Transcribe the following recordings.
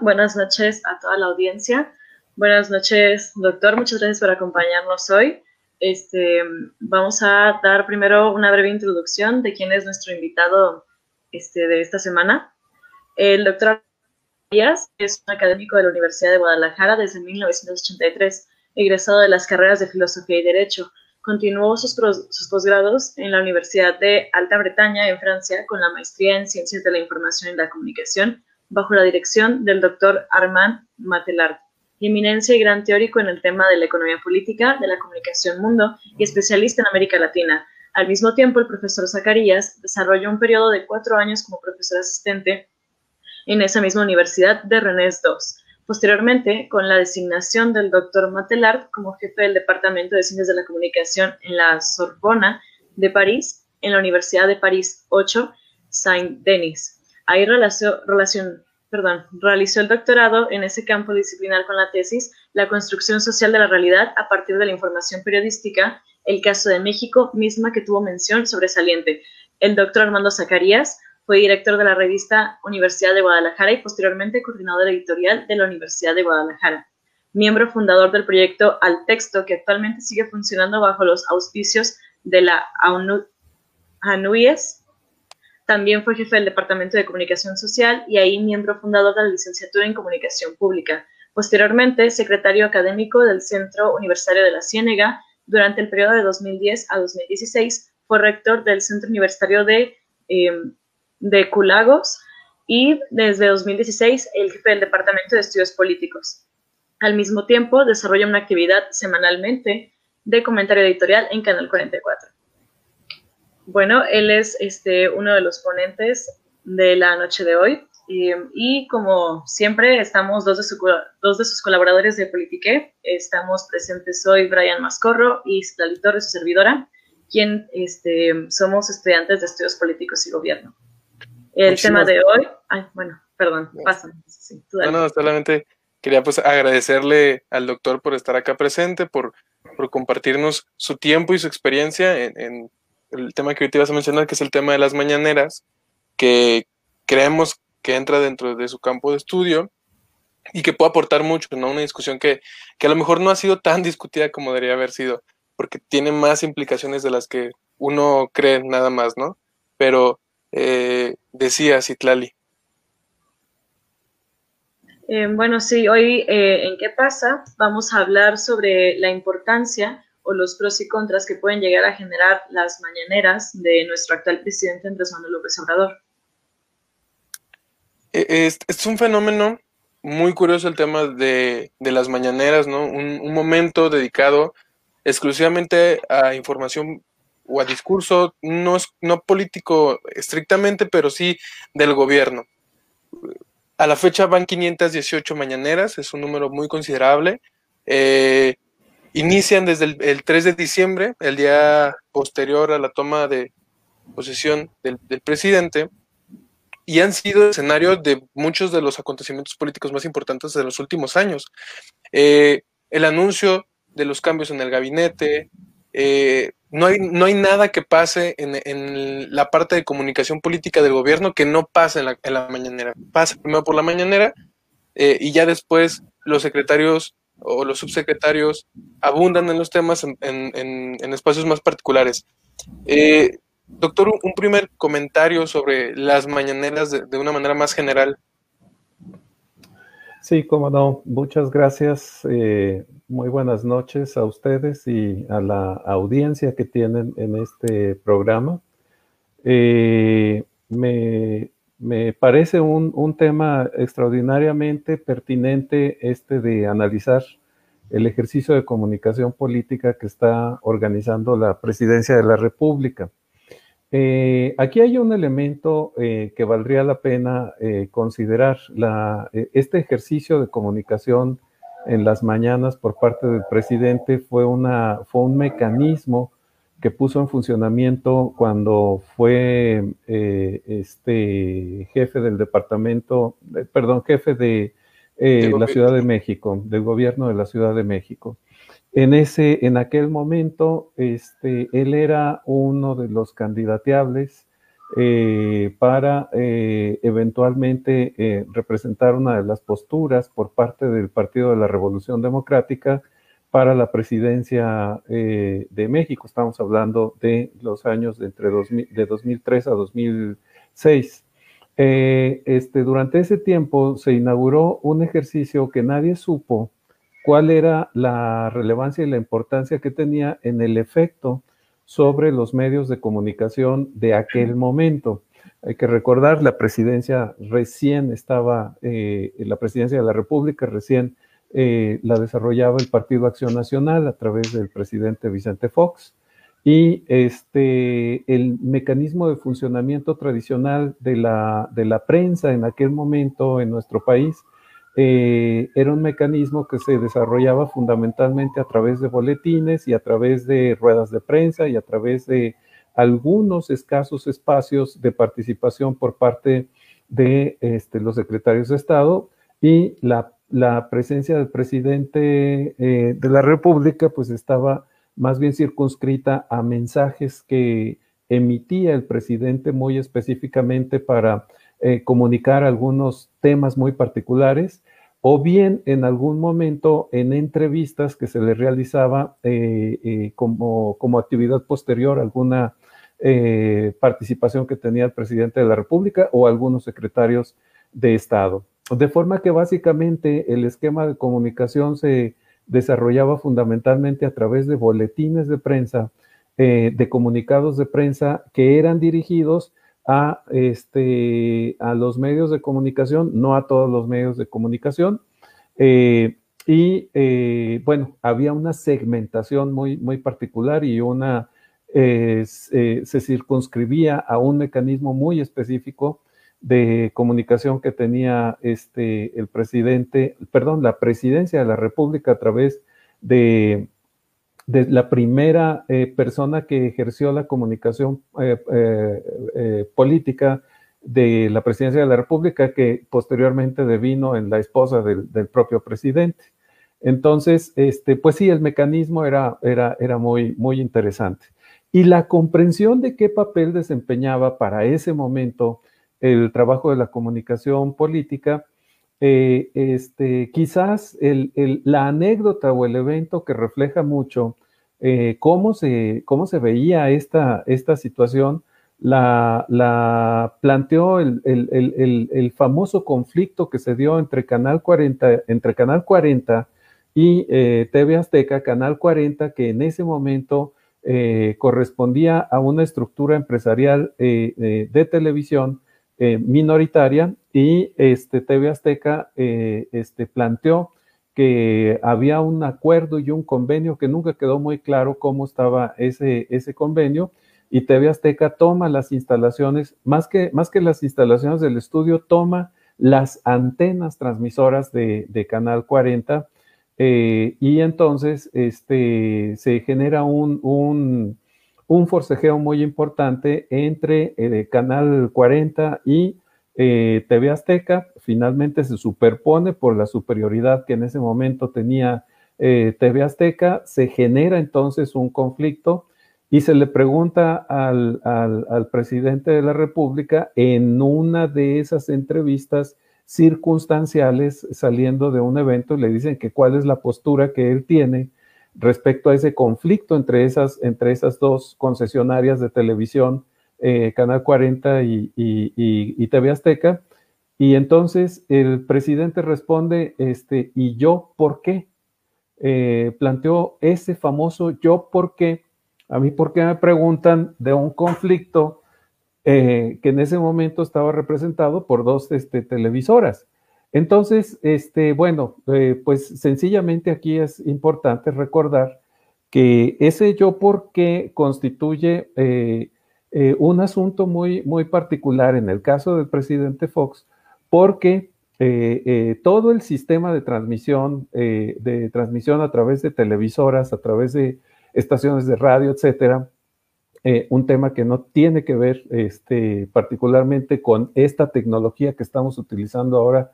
Buenas noches a toda la audiencia. Buenas noches, doctor. Muchas gracias por acompañarnos hoy. Este, vamos a dar primero una breve introducción de quién es nuestro invitado este, de esta semana. El doctor Díaz es un académico de la Universidad de Guadalajara desde 1983, egresado de las carreras de Filosofía y Derecho. Continuó sus, sus posgrados en la Universidad de Alta Bretaña, en Francia, con la maestría en Ciencias de la Información y la Comunicación, bajo la dirección del doctor Armand Matelard, eminencia y gran teórico en el tema de la economía política, de la comunicación mundo y especialista en América Latina. Al mismo tiempo, el profesor Zacarías desarrolló un periodo de cuatro años como profesor asistente en esa misma universidad de Rennes II Posteriormente, con la designación del doctor Matelard como jefe del Departamento de Ciencias de la Comunicación en la Sorbona de París, en la Universidad de París 8, Saint-Denis. Ahí realizó el doctorado en ese campo disciplinar con la tesis La construcción social de la realidad a partir de la información periodística, el caso de México, misma que tuvo mención sobresaliente. El doctor Armando Zacarías fue director de la revista Universidad de Guadalajara y posteriormente coordinador editorial de la Universidad de Guadalajara. Miembro fundador del proyecto Al Texto, que actualmente sigue funcionando bajo los auspicios de la ANUIES. También fue jefe del Departamento de Comunicación Social y ahí miembro fundador de la licenciatura en Comunicación Pública. Posteriormente, secretario académico del Centro Universitario de la Ciénega. Durante el periodo de 2010 a 2016 fue rector del Centro Universitario de em, de Culagos y desde 2016 el jefe del Departamento de Estudios Políticos. Al mismo tiempo, desarrolla una actividad semanalmente de comentario editorial en Canal 44. Bueno, él es este, uno de los ponentes de la noche de hoy y, como siempre estamos dos de, dos de, sus colaboradores de Politique. Estamos presentes hoy Brian Mascorro y Citlali Torres, su servidora, quien este, somos estudiantes de Estudios Políticos y Gobierno. El tema de hoy, ay, bueno, perdón, pasa. no, no, solamente quería pues agradecerle al doctor por estar acá presente, por, por compartirnos su tiempo y su experiencia en, el tema que hoy te ibas a mencionar, que es el tema de las mañaneras, que creemos que entra dentro de su campo de estudio y que puede aportar mucho, ¿no? Una discusión que, que a lo mejor no ha sido tan discutida como debería haber sido, porque tiene más implicaciones de las que uno cree nada más, ¿no? Pero eh, decía Citlali. Eh, bueno, sí, hoy eh, en ¿Qué pasa? vamos a hablar sobre la importancia o los pros y contras que pueden llegar a generar las mañaneras de nuestro actual presidente Andrés Manuel López Obrador. Es, es un fenómeno muy curioso el tema de, las mañaneras, ¿no? un, momento dedicado exclusivamente a información o a discurso, no, no político estrictamente, pero sí del gobierno. A la fecha van 518 mañaneras, es un número muy considerable. Eh, inician desde el, 3 de diciembre, el día posterior a la toma de posesión del, presidente, y han sido escenario de muchos de los acontecimientos políticos más importantes de los últimos años. Eh, el anuncio de los cambios en el gabinete, eh, no hay, no hay nada que pase en, la parte de comunicación política del gobierno que no pase en la, mañanera. Pasa primero por la mañanera eh, y ya después los secretarios o los subsecretarios abundan en los temas en, espacios más particulares. Eh, doctor, un primer comentario sobre las mañaneras de, de una manera más general. Sí, cómo no. Muchas gracias. Eh, muy buenas noches a ustedes y a la audiencia que tienen en este programa. Eh, me, parece un, tema extraordinariamente pertinente este de analizar el ejercicio de comunicación política que está organizando la Presidencia de la República. Eh, aquí hay un elemento eh, que valdría la pena eh, considerar. este ejercicio de comunicación en las mañanas por parte del presidente fue, una, fue un mecanismo que puso en funcionamiento cuando fue este jefe del departamento, perdón, jefe de la Ciudad de México, del gobierno de la Ciudad de México. En, ese, en aquel momento, este, él era uno de los candidateables eh, para eh, eventualmente eh, representar una de las posturas por parte del Partido de la Revolución Democrática para la presidencia de México. Estamos hablando de los años de entre de 2003 a 2006. este, durante ese tiempo se inauguró un ejercicio que nadie supo cuál era la relevancia y la importancia que tenía en el efecto sobre los medios de comunicación de aquel momento. Hay que recordar, la presidencia recién estaba, eh, la presidencia de la República recién eh, la desarrollaba el Partido Acción Nacional a través del presidente Vicente Fox. Y este, el mecanismo de funcionamiento tradicional de la, de la prensa en aquel momento en nuestro país eh, era un mecanismo que se desarrollaba fundamentalmente a través de boletines y a través de ruedas de prensa y a través de algunos escasos espacios de participación por parte de este, los secretarios de Estado y la, presencia del presidente eh, de la República pues estaba más bien circunscrita a mensajes que emitía el presidente muy específicamente para eh, comunicar algunos temas muy particulares o bien en algún momento en entrevistas que se le realizaba eh, como, como, actividad posterior alguna participación que tenía el presidente de la República o algunos secretarios de Estado. De forma que básicamente el esquema de comunicación se desarrollaba fundamentalmente a través de boletines de prensa, de comunicados de prensa que eran dirigidos a, este, a los medios de comunicación, no a todos los medios de comunicación. Eh, y eh, bueno, había una segmentación muy, muy particular y una eh, se circunscribía a un mecanismo muy específico de comunicación que tenía este, el presidente, perdón, la presidencia de la República a través de de la primera eh, persona que ejerció la comunicación eh, eh, política de la presidencia de la República, que posteriormente devino en la esposa del, propio presidente. Entonces, este, pues sí, el mecanismo era, era, era muy, muy interesante. Y la comprensión de qué papel desempeñaba para ese momento el trabajo de la comunicación política, este, quizás la anécdota o el evento que refleja mucho eh, cómo, se, cómo se veía esta, esta situación, la, la planteó el, el, el, famoso conflicto que se dio entre Canal 40, entre Canal 40 y eh, TV Azteca, Canal 40, que en ese momento eh, correspondía a una estructura empresarial de televisión minoritaria y este, TV Azteca este, planteó que había un acuerdo y un convenio que nunca quedó muy claro cómo estaba ese, ese convenio y TV Azteca toma las instalaciones, más que, más que las instalaciones del estudio, toma las antenas transmisoras de, Canal 40 eh, y entonces este, se genera un, un, un, forcejeo muy importante entre eh, Canal 40 y eh, TV Azteca. Finalmente se superpone por la superioridad que en ese momento tenía eh, TV Azteca, se genera entonces un conflicto y se le pregunta al, presidente de la República en una de esas entrevistas circunstanciales saliendo de un evento y le dicen que cuál es la postura que él tiene respecto a ese conflicto entre esas, entre esas dos concesionarias de televisión eh, Canal 40 y, TV Azteca. Y entonces el presidente responde, este, ¿y yo por qué? Eh, planteó ese famoso yo por qué. A mí, ¿por qué me preguntan de un conflicto eh, que en ese momento estaba representado por dos este, televisoras? Entonces, este, bueno, pues sencillamente aquí es importante recordar que ese yo por qué constituye eh, un asunto muy, muy particular en el caso del presidente Fox, porque eh, eh, todo el sistema de transmisión, de transmisión a través de televisoras, a través de estaciones de radio, etcétera, un tema que no tiene que ver este, particularmente con esta tecnología que estamos utilizando ahora,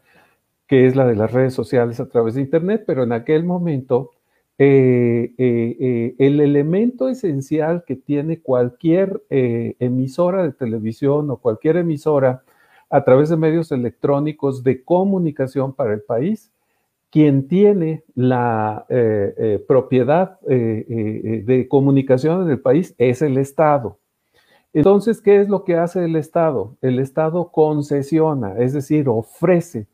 que es la de las redes sociales a través de Internet, pero en aquel momento eh, eh, el elemento esencial que tiene cualquier emisora de televisión o cualquier emisora a través de medios electrónicos de comunicación para el país, quien tiene la propiedad de comunicación en el país es el Estado. Entonces, ¿qué es lo que hace el Estado? El Estado concesiona, es decir, ofrece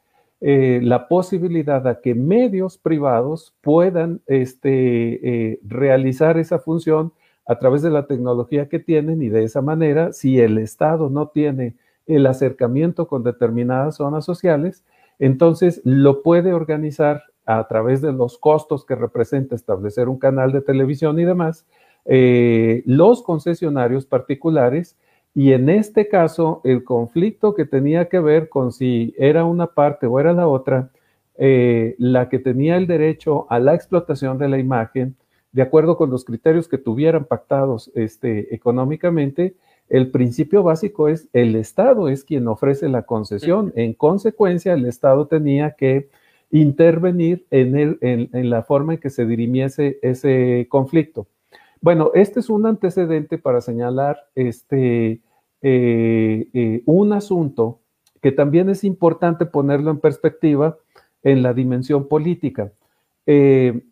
eh, la posibilidad de que medios privados puedan este, eh, realizar esa función a través de la tecnología que tienen y de esa manera, si el Estado no tiene el acercamiento con determinadas zonas sociales, entonces lo puede organizar a través de los costos que representa establecer un canal de televisión y demás, eh, los concesionarios particulares y en este caso el conflicto que tenía que ver con si era una parte o era la otra, eh, la que tenía el derecho a la explotación de la imagen, de acuerdo con los criterios que tuvieran pactados este, económicamente, el principio básico es el Estado es quien ofrece la concesión. En consecuencia, el Estado tenía que intervenir en, el, en la forma en que se dirimiese ese conflicto. Bueno, este es un antecedente para señalar este, eh, eh, un asunto que también es importante ponerlo en perspectiva en la dimensión política. Eh,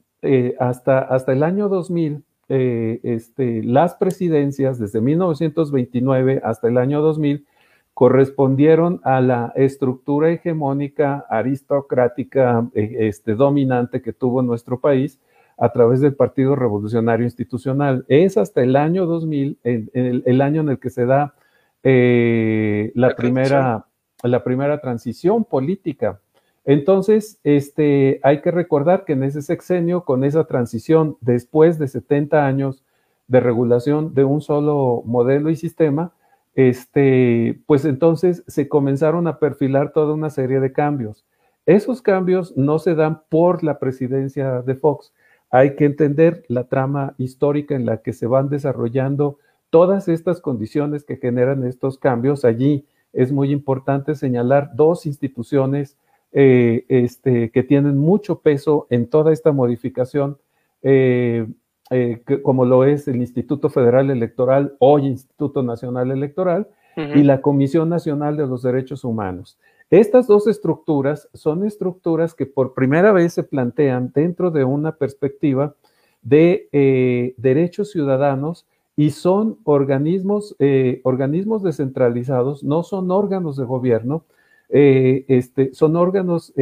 hasta, hasta el año 2000, este, las presidencias, desde 1929 hasta el año 2000, correspondieron a la estructura hegemónica aristocrática este, dominante que tuvo nuestro país a través del Partido Revolucionario Institucional. Es hasta el año 2000, el, año en el que se da eh, la, primera, la primera transición política. Entonces, este, hay que recordar que en ese sexenio, con esa transición, después de 70 años de regulación de un solo modelo y sistema, este, pues entonces se comenzaron a perfilar toda una serie de cambios. Esos cambios no se dan por la presidencia de Fox, hay que entender la trama histórica en la que se van desarrollando todas estas condiciones que generan estos cambios. Allí es muy importante señalar dos instituciones eh, este, que tienen mucho peso en toda esta modificación, eh, eh, como lo es el Instituto Federal Electoral, hoy Instituto Nacional Electoral, y la Comisión Nacional de los Derechos Humanos. Estas dos estructuras son estructuras que por primera vez se plantean dentro de una perspectiva de eh, derechos ciudadanos y son organismos, eh, organismos descentralizados, no son órganos de gobierno, eh, este, son órganos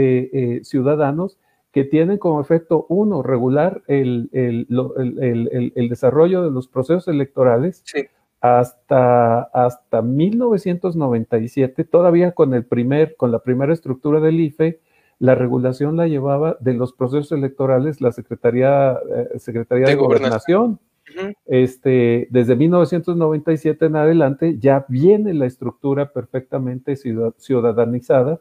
ciudadanos que tienen como efecto, uno, regular el, el desarrollo de los procesos electorales, sí hasta, hasta 1997, todavía con, el primer, con la primera estructura del IFE, la regulación la llevaba de los procesos electorales la Secretaría, eh, Secretaría de, Gobernación. este, desde 1997 en adelante ya viene la estructura perfectamente ciudadanizada,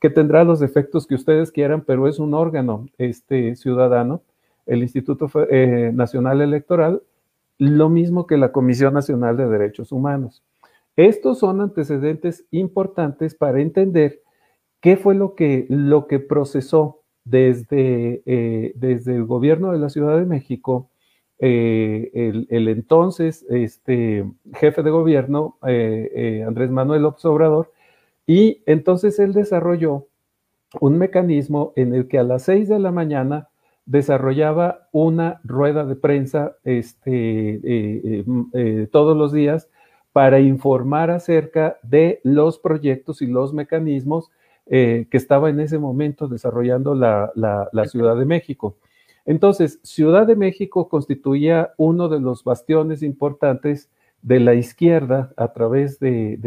que tendrá los efectos que ustedes quieran, pero es un órgano este, ciudadano, el Instituto eh, Nacional Electoral, lo mismo que la Comisión Nacional de Derechos Humanos. Estos son antecedentes importantes para entender qué fue lo que, lo que procesó desde, eh, desde el gobierno de la Ciudad de México eh, el, entonces este, jefe de gobierno, eh, Andrés Manuel López Obrador, y entonces él desarrolló un mecanismo en el que a las seis de la mañana desarrollaba una rueda de prensa este, eh, eh, eh, todos los días para informar acerca de los proyectos y los mecanismos que estaba en ese momento desarrollando la, Ciudad de México. Entonces, Ciudad de México constituía uno de los bastiones importantes de la izquierda a través de,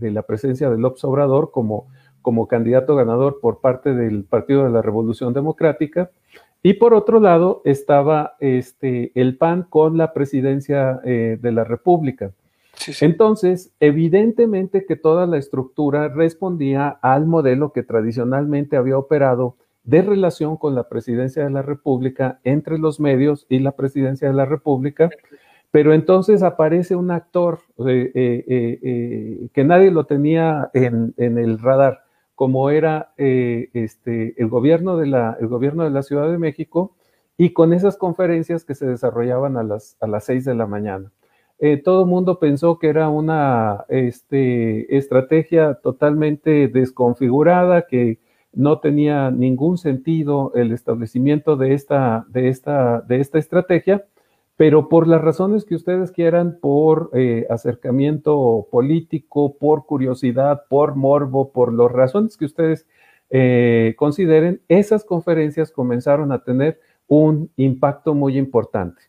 la presencia de López Obrador como, como candidato ganador por parte del Partido de la Revolución Democrática y por otro lado estaba este, el PAN con la presidencia eh, de la República. Entonces, evidentemente que toda la estructura respondía al modelo que tradicionalmente había operado de relación con la presidencia de la República entre los medios y la presidencia de la República, pero entonces aparece un actor eh, eh, que nadie lo tenía en el radar, como era eh, este, el, gobierno de la, el gobierno de la Ciudad de México y con esas conferencias que se desarrollaban a las, a las 6 de la mañana. Eh, todo el mundo pensó que era una este, estrategia totalmente desconfigurada, que no tenía ningún sentido el establecimiento de esta, de esta, de esta estrategia, pero por las razones que ustedes quieran, por eh, acercamiento político, por curiosidad, por morbo, por las razones que ustedes eh, consideren, esas conferencias comenzaron a tener un impacto muy importante.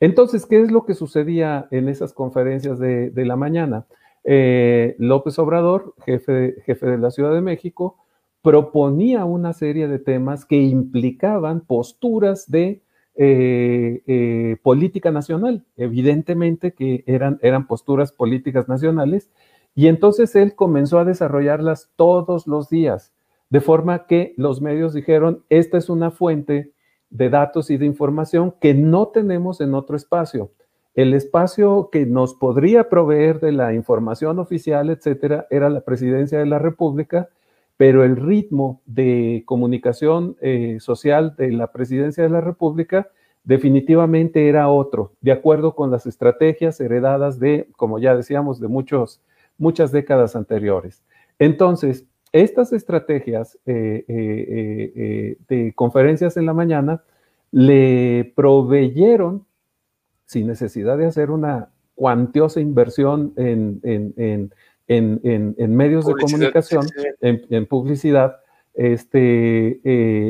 Entonces, ¿qué es lo que sucedía en esas conferencias de, la mañana? Eh, López Obrador, jefe, jefe de la Ciudad de México, proponía una serie de temas que implicaban posturas de eh, eh, política nacional, evidentemente que eran, eran posturas políticas nacionales, y entonces él comenzó a desarrollarlas todos los días, de forma que los medios dijeron, esta es una fuente de datos y de información que no tenemos en otro espacio. El espacio que nos podría proveer de la información oficial, etcétera, era la presidencia de la República, pero el ritmo de comunicación eh, social de la presidencia de la República definitivamente era otro, de acuerdo con las estrategias heredadas de, como ya decíamos, de muchos, muchas décadas anteriores. Entonces, estas estrategias eh, eh, de conferencias en la mañana le proveyeron, sin necesidad de hacer una cuantiosa inversión en, medios de comunicación, En, publicidad este,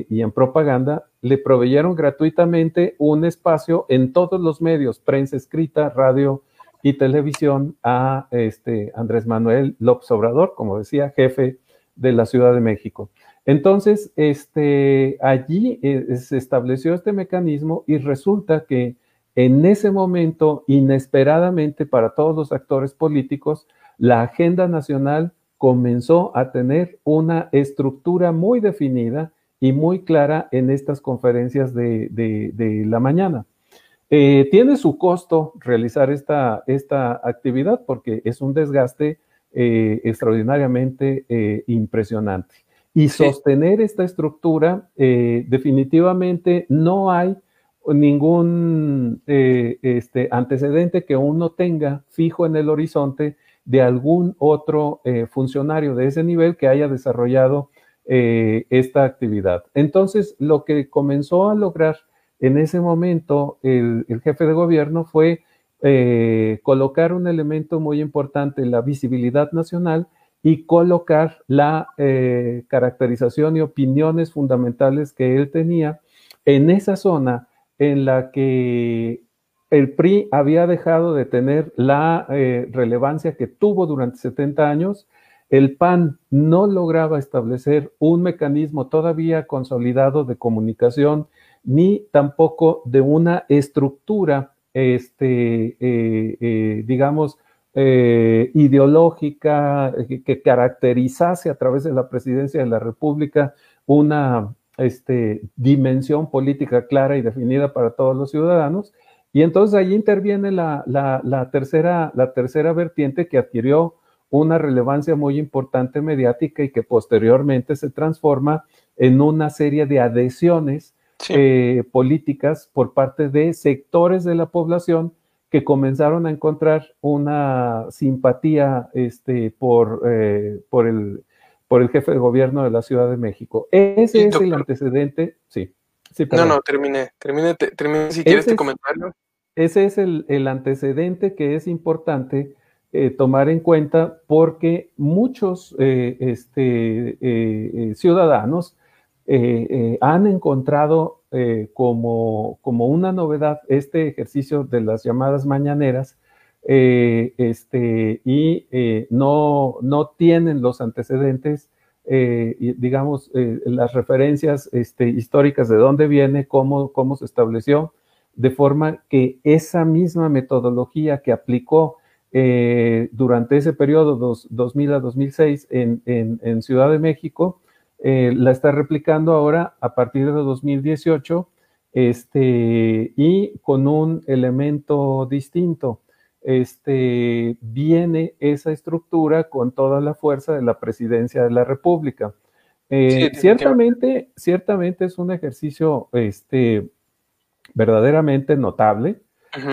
y en propaganda, le proveyeron gratuitamente un espacio en todos los medios, prensa escrita, radio y televisión, a este, Andrés Manuel López Obrador, como decía, jefe de la Ciudad de México. Entonces, este, allí eh, se estableció este mecanismo y resulta que en ese momento, inesperadamente para todos los actores políticos, la agenda nacional comenzó a tener una estructura muy definida y muy clara en estas conferencias de, la mañana. Eh, tiene su costo realizar esta, esta actividad porque es un desgaste eh, extraordinariamente eh, impresionante. Y sostener esta estructura, definitivamente no hay ningún este, antecedente que uno tenga fijo en el horizonte de algún otro funcionario de ese nivel que haya desarrollado esta actividad. Entonces, lo que comenzó a lograr en ese momento el, jefe de gobierno fue eh, colocar un elemento muy importante, la visibilidad nacional, y colocar la eh, caracterización y opiniones fundamentales que él tenía en esa zona en la que el PRI había dejado de tener la eh, relevancia que tuvo durante 70 años. El PAN no lograba establecer un mecanismo todavía consolidado de comunicación, ni tampoco de una estructura este, eh, eh, digamos, ideológica que caracterizase a través de la presidencia de la República una este, dimensión política clara y definida para todos los ciudadanos. Y entonces ahí interviene la, tercera, la tercera vertiente que adquirió una relevancia muy importante mediática y que posteriormente se transforma en una serie de adhesiones eh, políticas por parte de sectores de la población que comenzaron a encontrar una simpatía este, por, eh, por, el, por el jefe de gobierno de la Ciudad de México. Ese es el antecedente, sí. no, no, terminé, terminé, terminé si quieres este comentario. Ese es el, antecedente que es importante eh, tomar en cuenta porque muchos este, ciudadanos eh, eh, han encontrado eh, como, como, una novedad este ejercicio de las llamadas mañaneras este, y no, no tienen los antecedentes, digamos, las referencias este, históricas de dónde viene, cómo, cómo se estableció, de forma que esa misma metodología que aplicó durante ese periodo 2000 a 2006 en, en, en Ciudad de México, eh, la está replicando ahora a partir de 2018 este, y con un elemento distinto. Este, viene esa estructura con toda la fuerza de la presidencia de la República. Eh, ciertamente, ciertamente es un ejercicio este, verdaderamente notable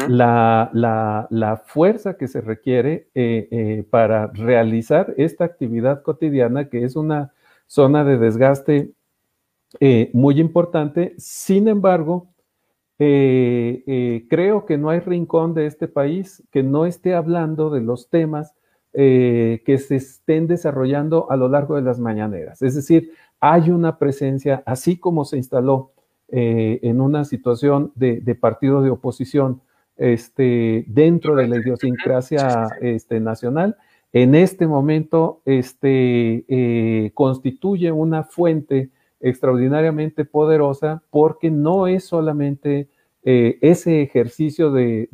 la, la, fuerza que se requiere eh, eh, para realizar esta actividad cotidiana, que es una zona de desgaste eh, muy importante. Sin embargo, creo que no hay rincón de este país que no esté hablando de los temas que se estén desarrollando a lo largo de las mañaneras. Es decir, hay una presencia, así como se instaló en una situación de, de partido de oposición, este, dentro de la idiosincrasia este, nacional, en este momento este, eh, constituye una fuente extraordinariamente poderosa porque no es solamente eh, ese ejercicio de,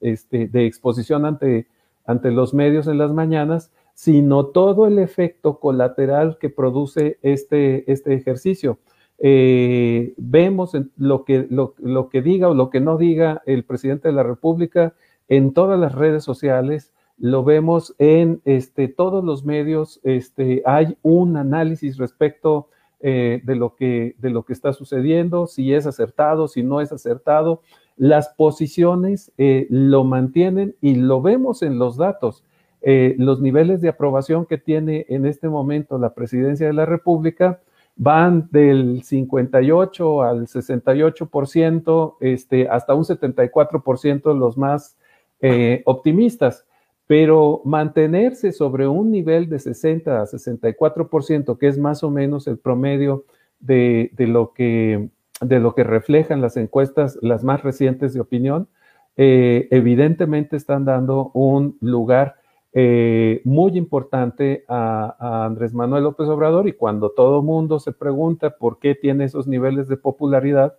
este, de exposición ante, ante los medios en las mañanas, sino todo el efecto colateral que produce este, este ejercicio. Eh, vemos lo que, lo, que diga o lo que no diga el presidente de la República en todas las redes sociales, lo vemos en este, todos los medios, este, hay un análisis respecto eh, de, lo que, de lo que está sucediendo, si es acertado, si no es acertado. Las posiciones eh, lo mantienen y lo vemos en los datos. los niveles de aprobación que tiene en este momento la presidencia de la República van del 58 al 68%, este, hasta un 74% los más eh, optimistas, pero mantenerse sobre un nivel de 60 a 64%, que es más o menos el promedio de, lo, que, de lo que reflejan las encuestas, las más recientes de opinión, eh, evidentemente están dando un lugar eh, muy importante a, Andrés Manuel López Obrador y cuando todo mundo se pregunta por qué tiene esos niveles de popularidad,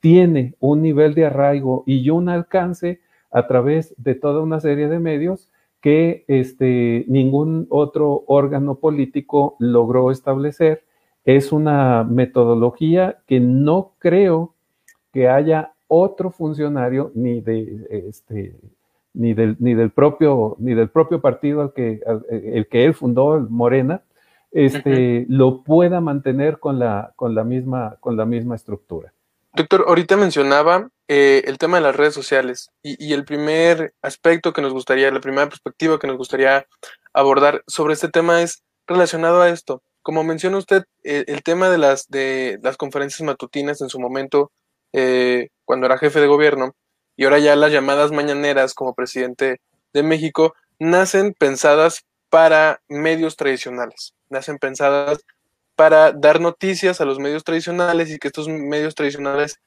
tiene un nivel de arraigo y un alcance a través de toda una serie de medios que este, ningún otro órgano político logró establecer. Es una metodología que no creo que haya otro funcionario ni de este, ni del, ni del, propio, ni del propio partido al que, el que él fundó, el Morena, este, lo pueda mantener con la, con, la misma, con la misma estructura. Doctor, ahorita mencionaba eh, el tema de las redes sociales y, y, el primer aspecto que nos gustaría, la primera perspectiva que nos gustaría abordar sobre este tema es relacionado a esto. Como menciona usted, eh, el tema de las, de las conferencias matutinas en su momento, eh, cuando era jefe de gobierno, y ahora ya las llamadas mañaneras como presidente de México nacen pensadas para medios tradicionales, nacen pensadas para dar noticias a los medios tradicionales y que estos medios tradicionales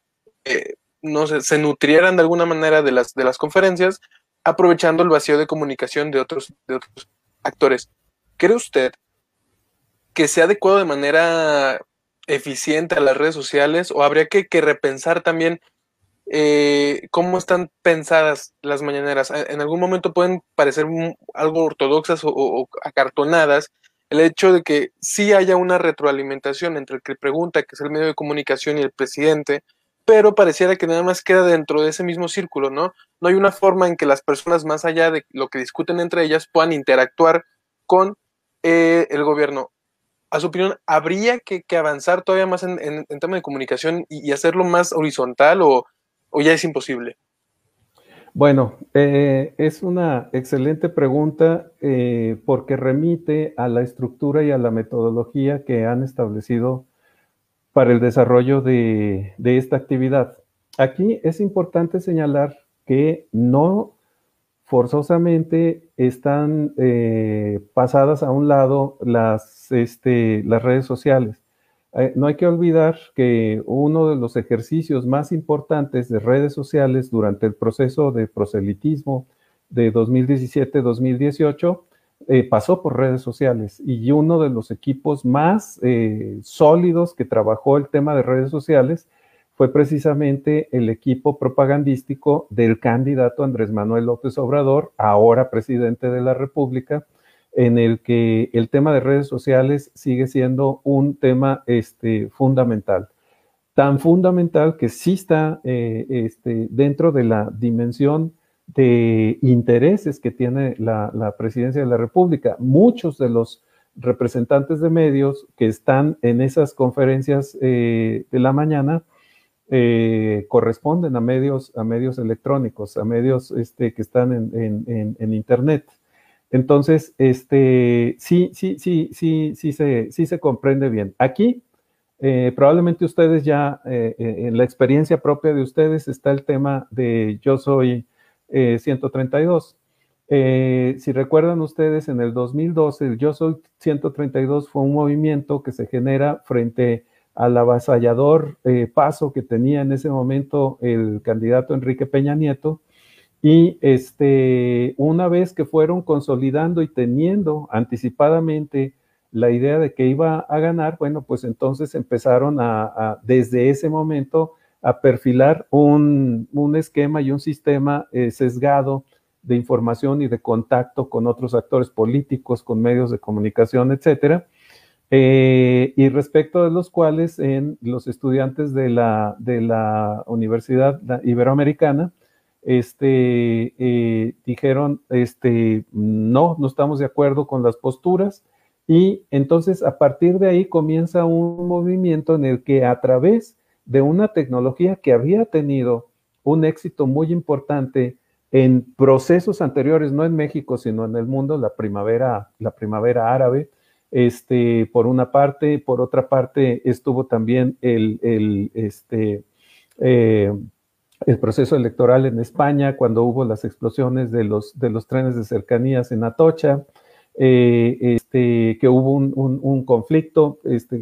eh, no se, nutrieran de alguna manera de las, de las conferencias, aprovechando el vacío de comunicación de otros, de otros actores. ¿Cree usted que sea adecuado de manera eficiente a las redes sociales o habría que repensar también eh, cómo están pensadas las mañaneras. En algún momento pueden parecer algo ortodoxas o, acartonadas. El hecho de que sí haya una retroalimentación entre el que pregunta, que es el medio de comunicación, y el presidente, pero pareciera que nada más queda dentro de ese mismo círculo, ¿no? No hay una forma en que las personas, más allá de lo que discuten entre ellas, puedan interactuar con eh, el gobierno. A su opinión, ¿habría que, avanzar todavía más en, en, tema de comunicación y, hacerlo más horizontal o, o ya es imposible? Bueno, eh, es una excelente pregunta eh, porque remite a la estructura y a la metodología que han establecido para el desarrollo de, esta actividad. Aquí es importante señalar que no forzosamente están eh, pasadas a un lado las, este, las redes sociales. Eh, no hay que olvidar que uno de los ejercicios más importantes de redes sociales durante el proceso de proselitismo de 2017-2018 eh, pasó por redes sociales. Y uno de los equipos más eh, sólidos que trabajó el tema de redes sociales fue precisamente el equipo propagandístico del candidato Andrés Manuel López Obrador, ahora presidente de la República, en el que el tema de redes sociales sigue siendo un tema este, fundamental. Tan fundamental que sí está eh, este, dentro de la dimensión de intereses que tiene la, presidencia de la República. Muchos de los representantes de medios que están en esas conferencias eh, de la mañana eh, corresponden a medios, a medios electrónicos, a medios este, que están en, Internet. Entonces, este, sí, sí, sí, sí, sí se, sí se comprende bien. Aquí, eh, probablemente ustedes ya, eh, en la experiencia propia de ustedes, está el tema de Yo Soy 132. si recuerdan ustedes, en el 2012, el Yo Soy 132 fue un movimiento que se genera frente al avasallador eh, paso que tenía en ese momento el candidato Enrique Peña Nieto. Y este, una vez que fueron consolidando y teniendo anticipadamente la idea de que iba a ganar, bueno, pues entonces empezaron a, desde ese momento a perfilar un, esquema y un sistema eh, sesgado de información y de contacto con otros actores políticos, con medios de comunicación, etcétera, eh, y respecto de los cuales en los estudiantes de la, de la Universidad Iberoamericana este, eh, dijeron, este, no, no estamos de acuerdo con las posturas. Y entonces a partir de ahí comienza un movimiento en el que a través de una tecnología que había tenido un éxito muy importante en procesos anteriores, no en México, sino en el mundo, la primavera, la primavera árabe, este, por una parte, por otra parte estuvo también el, este, eh, el proceso electoral en España cuando hubo las explosiones de los, de los trenes de cercanías en Atocha, eh, este, que hubo un, conflicto este,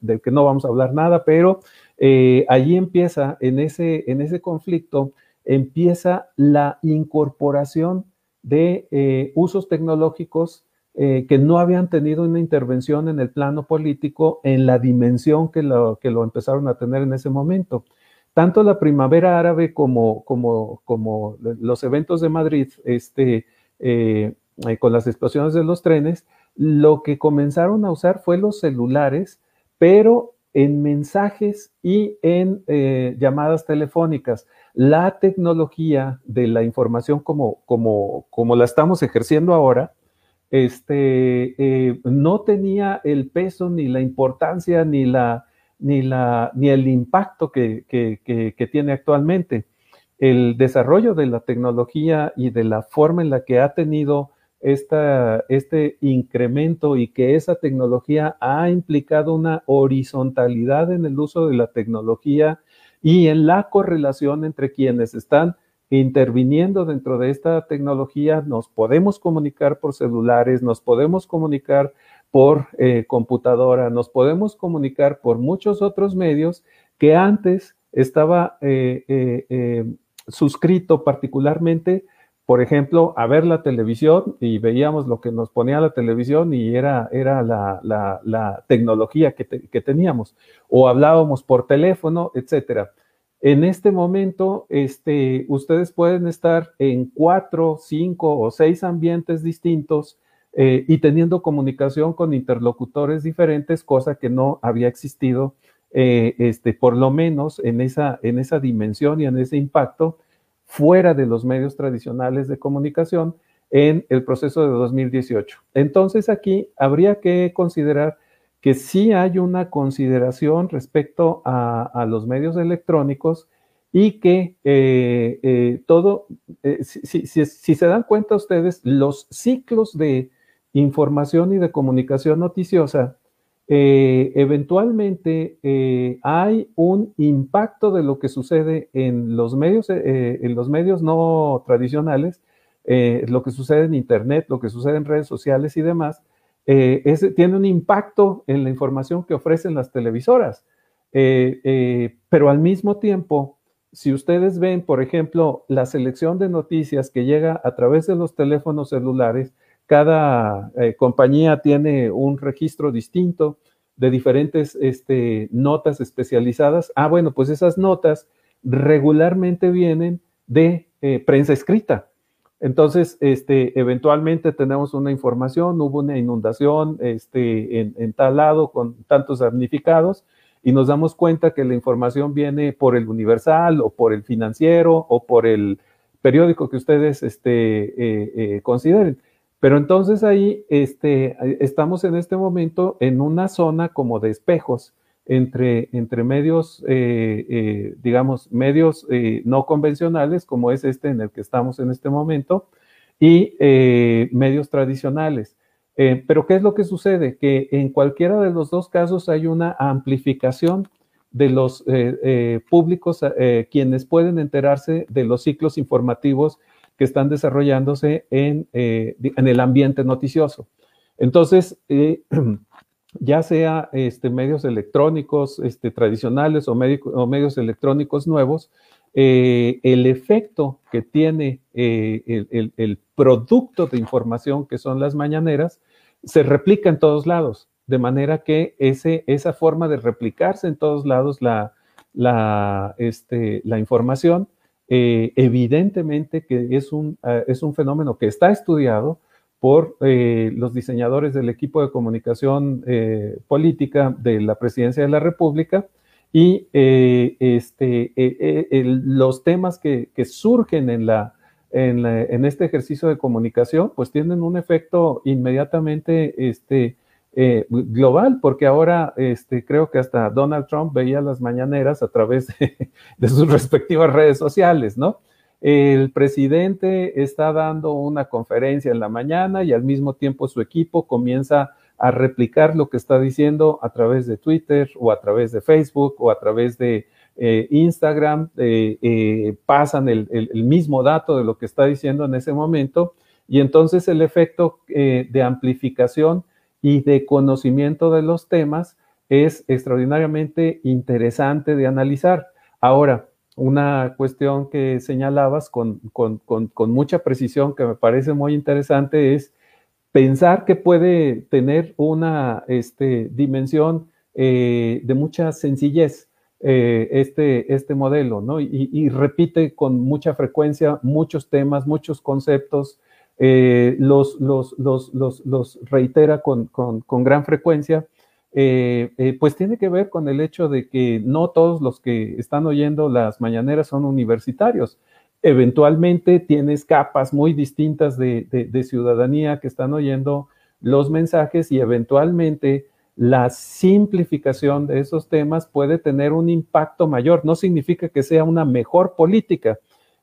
del que no vamos a hablar nada, pero eh, allí empieza, en ese, en ese conflicto, empieza la incorporación de usos tecnológicos eh, que no habían tenido una intervención en el plano político en la dimensión que lo, que lo empezaron a tener en ese momento. Tanto la primavera árabe como, los eventos de Madrid, este, eh, eh, con las explosiones de los trenes, lo que comenzaron a usar fue los celulares, pero en mensajes y en llamadas telefónicas. La tecnología de la información como la estamos ejerciendo ahora, este, eh, no tenía el peso ni la importancia ni, la, ni, la, ni el impacto que, tiene actualmente. El desarrollo de la tecnología y de la forma en la que ha tenido esta, este incremento y que esa tecnología ha implicado una horizontalidad en el uso de la tecnología y en la correlación entre quienes están interviniendo dentro de esta tecnología, nos podemos comunicar por celulares, nos podemos comunicar por eh, computadora, nos podemos comunicar por muchos otros medios que antes estaba eh, eh, suscrito particularmente, por ejemplo, a ver la televisión y veíamos lo que nos ponía la televisión y era, era la, tecnología que, que teníamos, o hablábamos por teléfono, etcétera. En este momento, este, ustedes pueden estar en cuatro, cinco o seis ambientes distintos eh, y teniendo comunicación con interlocutores diferentes, cosa que no había existido, eh, este, por lo menos en esa, en esa dimensión y en ese impacto, fuera de los medios tradicionales de comunicación en el proceso de 2018. Entonces aquí habría que considerar que sí hay una consideración respecto a, los medios electrónicos y que eh, todo, eh, si, se dan cuenta ustedes, los ciclos de información y de comunicación noticiosa, eventualmente hay un impacto de lo que sucede en los medios, en los medios no tradicionales, lo que sucede en Internet, lo que sucede en redes sociales y demás, eh, tiene un impacto en la información que ofrecen las televisoras. Eh, eh, pero al mismo tiempo, si ustedes ven, por ejemplo, la selección de noticias que llega a través de los teléfonos celulares, cada compañía tiene un registro distinto de diferentes este, notas especializadas. Ah, bueno, pues esas notas regularmente vienen de prensa escrita. Entonces, este, eventualmente tenemos una información, hubo una inundación este, en, tal lado con tantos damnificados y nos damos cuenta que la información viene por el Universal o por el financiero o por el periódico que ustedes este, eh, eh, consideren. Pero entonces ahí este, estamos en este momento en una zona como de espejos, entre, entre medios, eh, eh, digamos, medios eh, no convencionales, como es este en el que estamos en este momento, y medios tradicionales. pero ¿qué es lo que sucede? Que en cualquiera de los dos casos hay una amplificación de los públicos quienes pueden enterarse de los ciclos informativos que están desarrollándose en, en el ambiente noticioso. Entonces, ya sea este, medios electrónicos este, tradicionales o, medios electrónicos nuevos, eh, el efecto que tiene eh, el, producto de información que son las mañaneras se replica en todos lados, de manera que ese, esa forma de replicarse en todos lados la, la, este, la información, eh, evidentemente que es un, es un fenómeno que está estudiado, por eh, los diseñadores del equipo de comunicación eh, política de la Presidencia de la República y eh, este, los temas que, surgen en, la, en, este ejercicio de comunicación pues tienen un efecto inmediatamente este, global, porque ahora este, creo que hasta Donald Trump veía las mañaneras a través de, sus respectivas redes sociales, ¿no? El presidente está dando una conferencia en la mañana y al mismo tiempo su equipo comienza a replicar lo que está diciendo a través de Twitter o a través de Facebook o a través de eh, Instagram, eh, eh, pasan el, mismo dato de lo que está diciendo en ese momento y entonces el efecto de amplificación y de conocimiento de los temas es extraordinariamente interesante de analizar. Ahora, una cuestión que señalabas con, mucha precisión que me parece muy interesante es pensar que puede tener una este, dimensión eh, de mucha sencillez eh, este, este modelo, ¿no? Y, repite con mucha frecuencia muchos temas, muchos conceptos, eh, los, los, los, reitera con, con gran frecuencia eh, eh, pues tiene que ver con el hecho de que no todos los que están oyendo las mañaneras son universitarios. Eventualmente tienes capas muy distintas de, ciudadanía que están oyendo los mensajes y eventualmente la simplificación de esos temas puede tener un impacto mayor. No significa que sea una mejor política,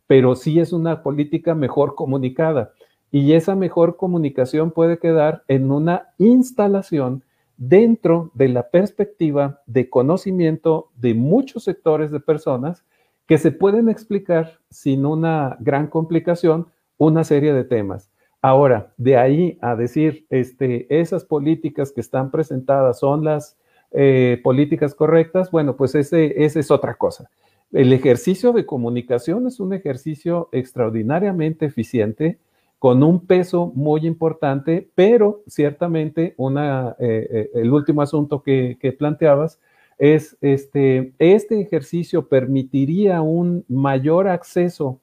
pero sí es una política mejor comunicada. Y esa mejor comunicación puede quedar en una instalación dentro de la perspectiva de conocimiento de muchos sectores de personas que se pueden explicar sin una gran complicación una serie de temas. Ahora, de ahí a decir, este, esas políticas que están presentadas son las eh, políticas correctas, bueno, pues ese, ese es otra cosa. El ejercicio de comunicación es un ejercicio extraordinariamente eficiente con un peso muy importante, pero ciertamente una, eh, eh, el último asunto que, planteabas es este, este ejercicio permitiría un mayor acceso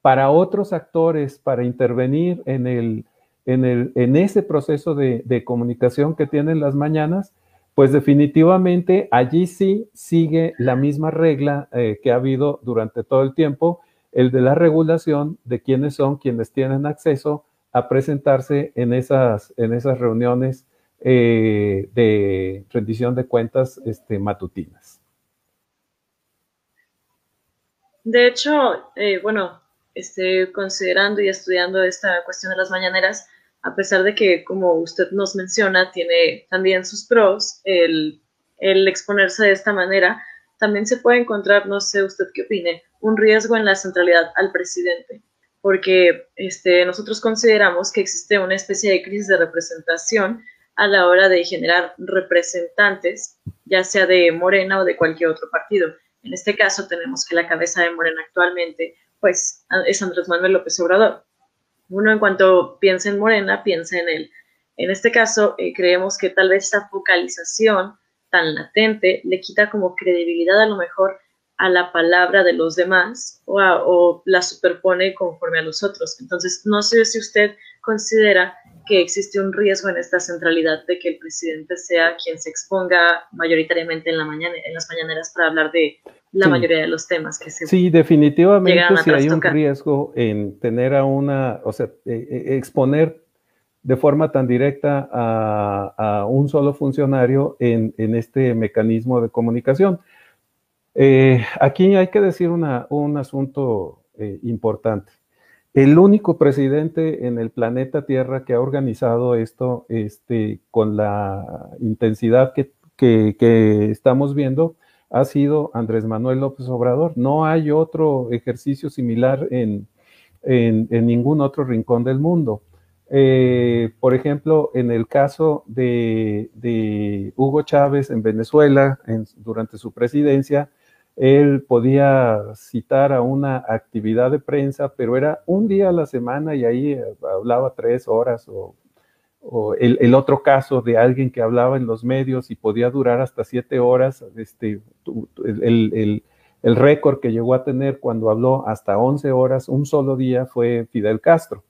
para otros actores para intervenir en, el, en, el, en ese proceso de, comunicación que tienen las mañanas, pues definitivamente allí sí sigue la misma regla eh, que ha habido durante todo el tiempo el de la regulación de quiénes son quienes tienen acceso a presentarse en esas, en esas reuniones eh, de rendición de cuentas este, matutinas. De hecho, eh, bueno, este, considerando y estudiando esta cuestión de las mañaneras, a pesar de que, como usted nos menciona, tiene también sus pros el, el exponerse de esta manera, también se puede encontrar, no sé usted qué opine, un riesgo en la centralidad al presidente, porque este, nosotros consideramos que existe una especie de crisis de representación a la hora de generar representantes, ya sea de Morena o de cualquier otro partido. En este caso tenemos que la cabeza de Morena actualmente pues es Andrés Manuel López Obrador. Uno en cuanto piensa en Morena, piensa en él. En este caso, eh, creemos que tal vez esta focalización tan latente le quita como credibilidad a lo mejor a la palabra de los demás o, la superpone conforme a los otros. Entonces, no sé si usted considera que existe un riesgo en esta centralidad de que el presidente sea quien se exponga mayoritariamente en, la mañana, en las mañaneras para hablar de la mayoría de los temas que se Sí, definitivamente sí hay un riesgo en tener a una, o sea, e, e, exponer de forma tan directa a, un solo funcionario en, este mecanismo de comunicación. Eh, aquí hay que decir un asunto eh, importante. El único presidente en el planeta Tierra que ha organizado esto este, con la intensidad que, estamos viendo ha sido Andrés Manuel López Obrador. No hay otro ejercicio similar en, ningún otro rincón del mundo. Eh, por ejemplo, en el caso de, Hugo Chávez en Venezuela, durante su presidencia, él podía citar a una actividad de prensa, pero era un día a la semana y ahí eh, hablaba tres horas o, el, otro caso de alguien que hablaba en los medios y podía durar hasta siete horas, este, el, récord que llegó a tener cuando habló hasta once horas un solo día fue Fidel Castro.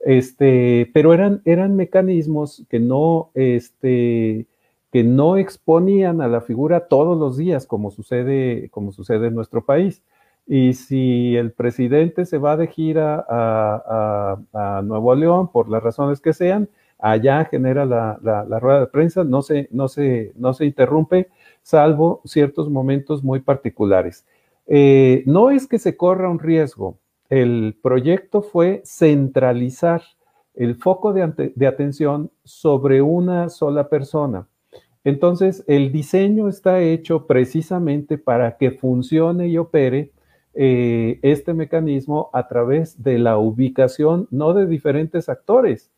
Este, pero eran, eran mecanismos que no, este, que no exponían a la figura todos los días, como sucede, como sucede en nuestro país. Y si el presidente se va de gira a, Nuevo León, por las razones que sean, allá genera la, rueda de prensa, no se, no, se, no se interrumpe, salvo ciertos momentos muy particulares. Eh, no es que se corra un riesgo, el proyecto fue centralizar el foco de atención sobre una sola persona. Entonces, el diseño está hecho precisamente para que funcione y opere eh, este mecanismo a través de la ubicación, no de diferentes actores.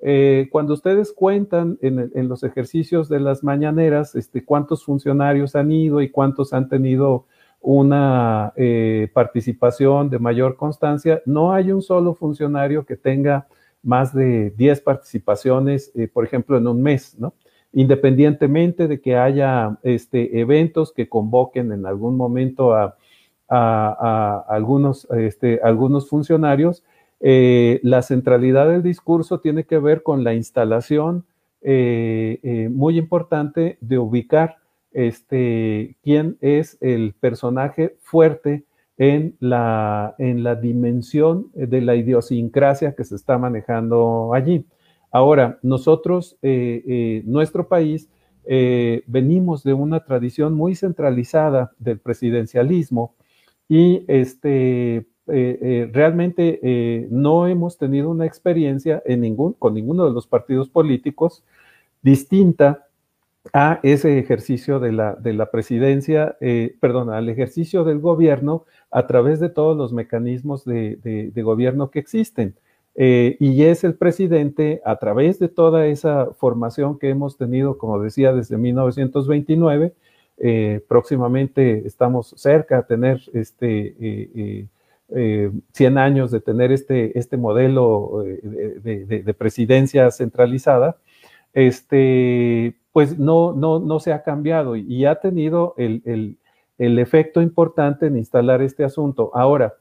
Eh, cuando ustedes cuentan en, los ejercicios de las mañaneras este, cuántos funcionarios han ido y cuántos han tenido una eh, participación de mayor constancia, no hay un solo funcionario que tenga más de 10 participaciones, por ejemplo, en un mes, ¿no? independientemente de que haya este, eventos que convoquen en algún momento a, algunos, este, algunos funcionarios, eh, la centralidad del discurso tiene que ver con la instalación eh, eh, muy importante de ubicar este, quién es el personaje fuerte en la, en la dimensión de la idiosincrasia que se está manejando allí. Ahora, nosotros, eh, eh, nuestro país, eh, venimos de una tradición muy centralizada del presidencialismo y este, realmente no hemos tenido una experiencia con ninguno de los partidos políticos distinta a ese ejercicio de la, de la presidencia, perdón, al ejercicio del gobierno a través de todos los mecanismos de gobierno que existen. Eh, y es el presidente, a través de toda esa formación que hemos tenido, como decía, desde 1929, eh, próximamente estamos cerca de tener este, 100 eh, años de tener este, este modelo de, presidencia centralizada, este, pues no, no, no se ha cambiado y, ha tenido el, el, efecto importante en instalar este asunto. Ahora,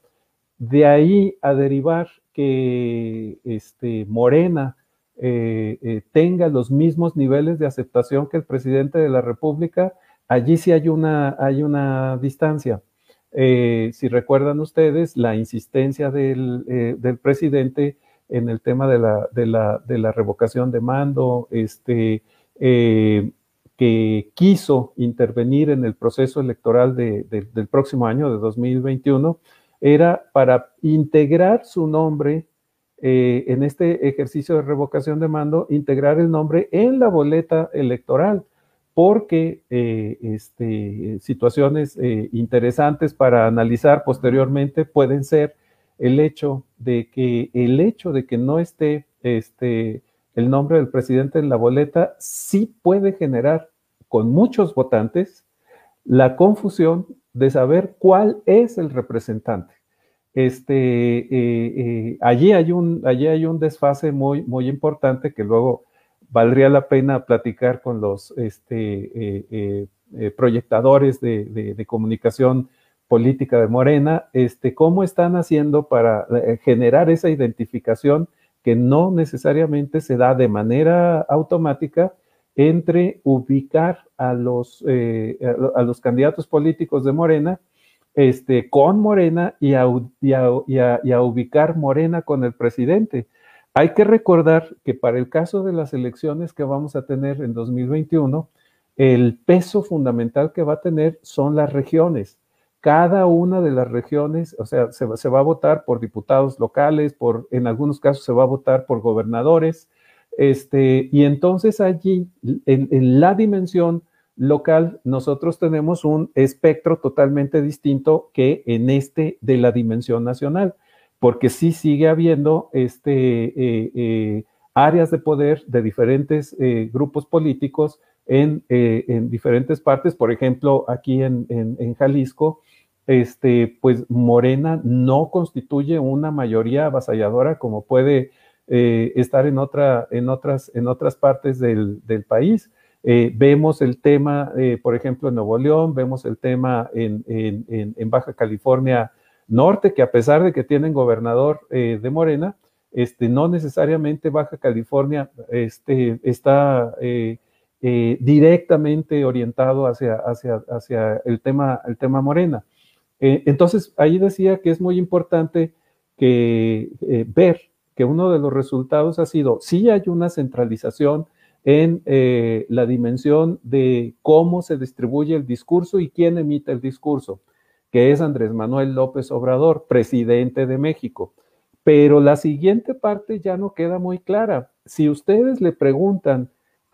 de ahí a derivar que este, Morena eh, eh, tenga los mismos niveles de aceptación que el presidente de la República, allí sí hay una, hay una distancia. Eh, si recuerdan ustedes, la insistencia del, presidente en el tema de la, de la, revocación de mando, este, que quiso intervenir en el proceso electoral del próximo año, de 2021, era para integrar su nombre eh, en este ejercicio de revocación de mando, integrar el nombre en la boleta electoral, porque eh, este, situaciones eh, interesantes para analizar posteriormente pueden ser el hecho de que el hecho de que no esté este, el nombre del presidente en la boleta sí puede generar con muchos votantes la confusión de saber cuál es el representante. Este, eh, eh, allí, hay un, allí hay un desfase muy, muy importante que luego valdría la pena platicar con los este, eh, proyectadores de, comunicación política de Morena, este, cómo están haciendo para generar esa identificación que no necesariamente se da de manera automática entre ubicar a los, a los candidatos políticos de Morena este, con Morena y a, ubicar Morena con el presidente. hay que recordar que para el caso de las elecciones que vamos a tener en 2021, el peso fundamental que va a tener son las regiones. Cada una de las regiones, o sea, se, va a votar por diputados locales, por, en algunos casos se va a votar por gobernadores, este, y entonces allí, en la dimensión local, nosotros tenemos un espectro totalmente distinto que en este de la dimensión nacional, porque sí sigue habiendo este, eh, eh, áreas de poder de diferentes eh, grupos políticos en, diferentes partes. Por ejemplo, aquí en, Jalisco, este, pues Morena no constituye una mayoría avasalladora como puede estar en, otra, en, otras, en otras partes del, del país. Eh, vemos el tema, eh, por ejemplo, en Nuevo León, vemos el tema en, Baja California Norte, que a pesar de que tienen gobernador eh, de Morena, este, no necesariamente Baja California este, está directamente orientado hacia, hacia, hacia el, tema, el tema Morena. entonces, ahí decía que es muy importante que, ver que uno de los resultados ha sido, sí hay una centralización, en eh, la dimensión de cómo se distribuye el discurso y quién emite el discurso, que es Andrés Manuel López Obrador, presidente de México. Pero la siguiente parte ya no queda muy clara. Si ustedes le preguntan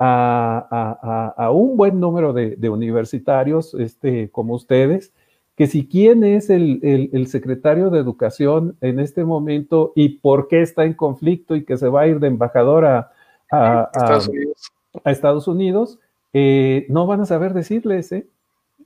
a, un buen número de, universitarios este, como ustedes, que si quién es el, el, secretario de Educación en este momento y por qué está en conflicto y que se va a ir de embajador a, a, Estados Unidos, eh, no van a saber decirles, ¿eh?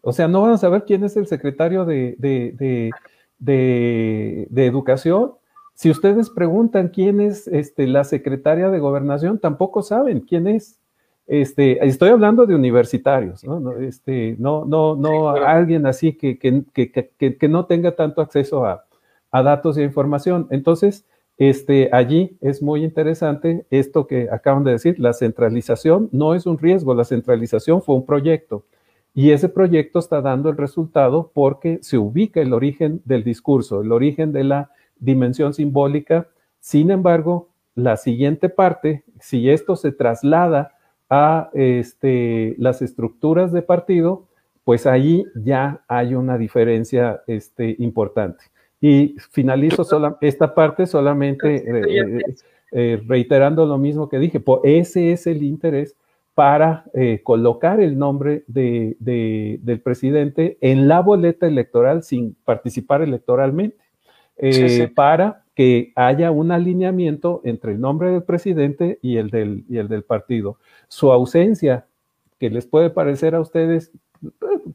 O sea, no van a saber quién es el secretario de, de, de, educación. Si ustedes preguntan quién es este, la secretaria de gobernación, tampoco saben quién es. Este, estoy hablando de universitarios, ¿no? no este, no, no, no alguien así que, que, que, que, no tenga tanto acceso a, a datos e información. Entonces, este, allí es muy interesante esto que acaban de decir, la centralización no es un riesgo, la centralización fue un proyecto y ese proyecto está dando el resultado porque se ubica el origen del discurso, el origen de la dimensión simbólica. Sin embargo, la siguiente parte, si esto se traslada a este, las estructuras de partido, pues ahí ya hay una diferencia este, importante. Y finalizo esta parte solamente eh, eh, eh, reiterando lo mismo que dije, pues ese es el interés para colocar el nombre de, del presidente en la boleta electoral sin participar electoralmente, para que haya un alineamiento entre el nombre del presidente y el del, y el del partido. Su ausencia, que les puede parecer a ustedes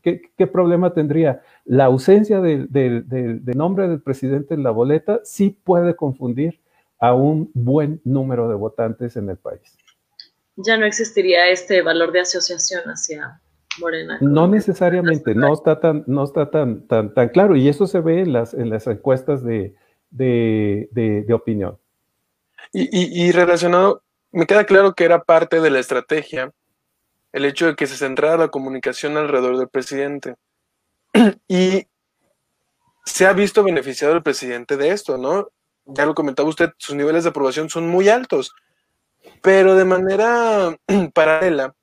¿qué, problema tendría? La ausencia del nombre del presidente en la boleta sí puede confundir a un buen número de votantes en el país. Ya no existiría este valor de asociación hacia Morena. No necesariamente, no está tan, no está tan, tan, tan claro, y eso se ve en las, en las encuestas de, opinión. Y, y, relacionado, me queda claro que era parte de la estrategia el hecho de que se centrara la comunicación alrededor del presidente. y se ha visto beneficiado el presidente de esto, ¿no? Ya lo comentaba usted, sus niveles de aprobación son muy altos, pero de manera paralela,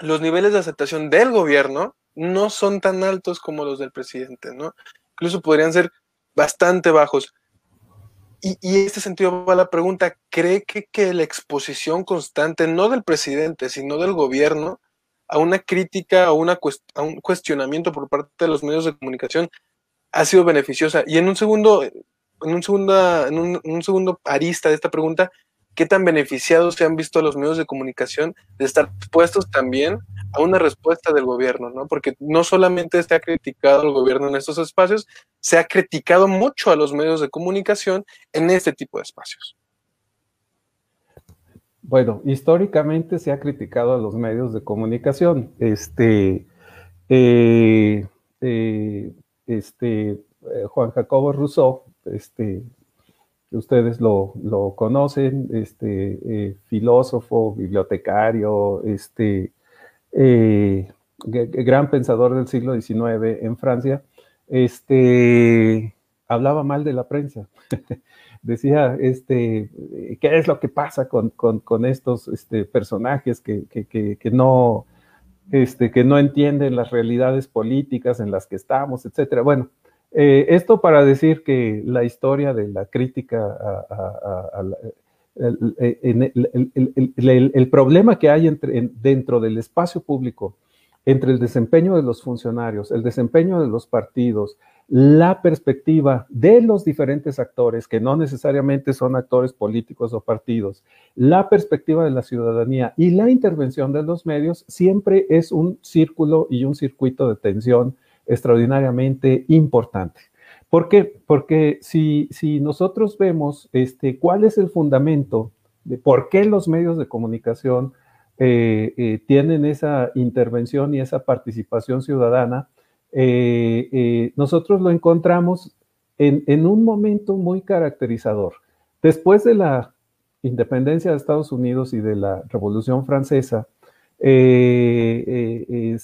los niveles de aceptación del gobierno no son tan altos como los del presidente, ¿no? Incluso podrían ser bastante bajos. Y, en este sentido va la pregunta, ¿cree que, la exposición constante, no del presidente, sino del gobierno, a una crítica, a, una, a un cuestionamiento por parte de los medios de comunicación ha sido beneficiosa? Y en un segundo, en un, segunda, en un segundo arista de esta pregunta, ¿qué tan beneficiados se han visto los medios de comunicación de estar expuestos también a una respuesta del gobierno, ¿no? Porque no solamente se ha criticado al gobierno en estos espacios, se ha criticado mucho a los medios de comunicación en este tipo de espacios. Bueno, históricamente se ha criticado a los medios de comunicación. Este, eh, eh, este, eh, Juan Jacobo Rousseau, este, ustedes lo, conocen, este, filósofo, bibliotecario, este, eh, gran pensador del siglo XIX en Francia, este, hablaba mal de la prensa. decía, este, ¿qué es lo que pasa con, estos este, personajes que, no, este, que no entienden las realidades políticas en las que estamos, etcétera? Bueno, eh, esto para decir que la historia de la crítica el, problema que hay entre, dentro del espacio público entre el desempeño de los funcionarios, el desempeño de los partidos, la perspectiva de los diferentes actores, que no necesariamente son actores políticos o partidos, la perspectiva de la ciudadanía y la intervención de los medios, siempre es un círculo y un circuito de tensión extraordinariamente importante. ¿Por qué? Porque si, si nosotros vemos este, cuál es el fundamento de por qué los medios de comunicación eh, eh, tienen esa intervención y esa participación ciudadana, eh, nosotros lo encontramos en, un momento muy caracterizador. Después de la independencia de Estados Unidos y de la Revolución Francesa, se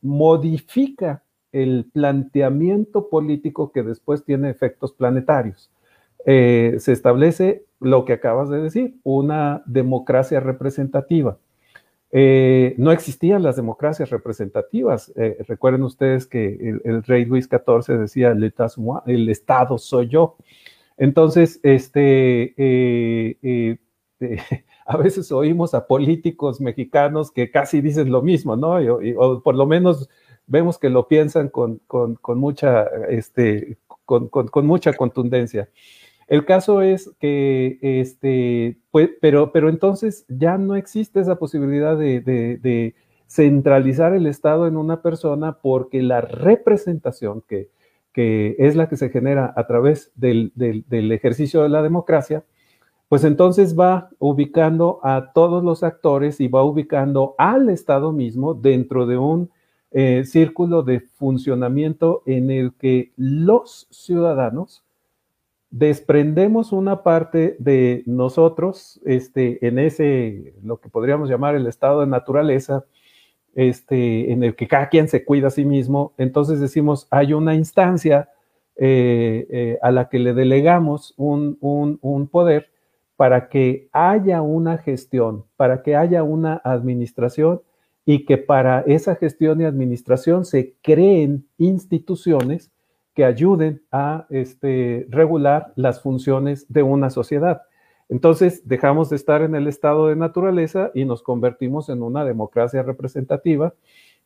modifica el planteamiento político que después tiene efectos planetarios. se establece lo que acabas de decir, una democracia representativa. Eh, no existían las democracias representativas. Eh, recuerden ustedes que el, rey Luis XIV decía, el Estado soy yo. Entonces, este, eh, a veces oímos a políticos mexicanos que casi dicen lo mismo, ¿no? o por lo menos vemos que lo piensan con, mucha, este, con mucha contundencia. El caso es que, este, pues, pero, pero entonces ya no existe esa posibilidad de, centralizar el Estado en una persona porque la representación que, es la que se genera a través del, ejercicio de la democracia, pues entonces va ubicando a todos los actores y va ubicando al Estado mismo dentro de un eh, círculo de funcionamiento en el que los ciudadanos desprendemos una parte de nosotros este, en ese, lo que podríamos llamar el estado de naturaleza, este, en el que cada quien se cuida a sí mismo, entonces decimos, hay una instancia eh, eh, a la que le delegamos un, un poder para que haya una gestión, para que haya una administración y que para esa gestión y administración se creen instituciones que ayuden a este, regular las funciones de una sociedad. Entonces, dejamos de estar en el estado de naturaleza y nos convertimos en una democracia representativa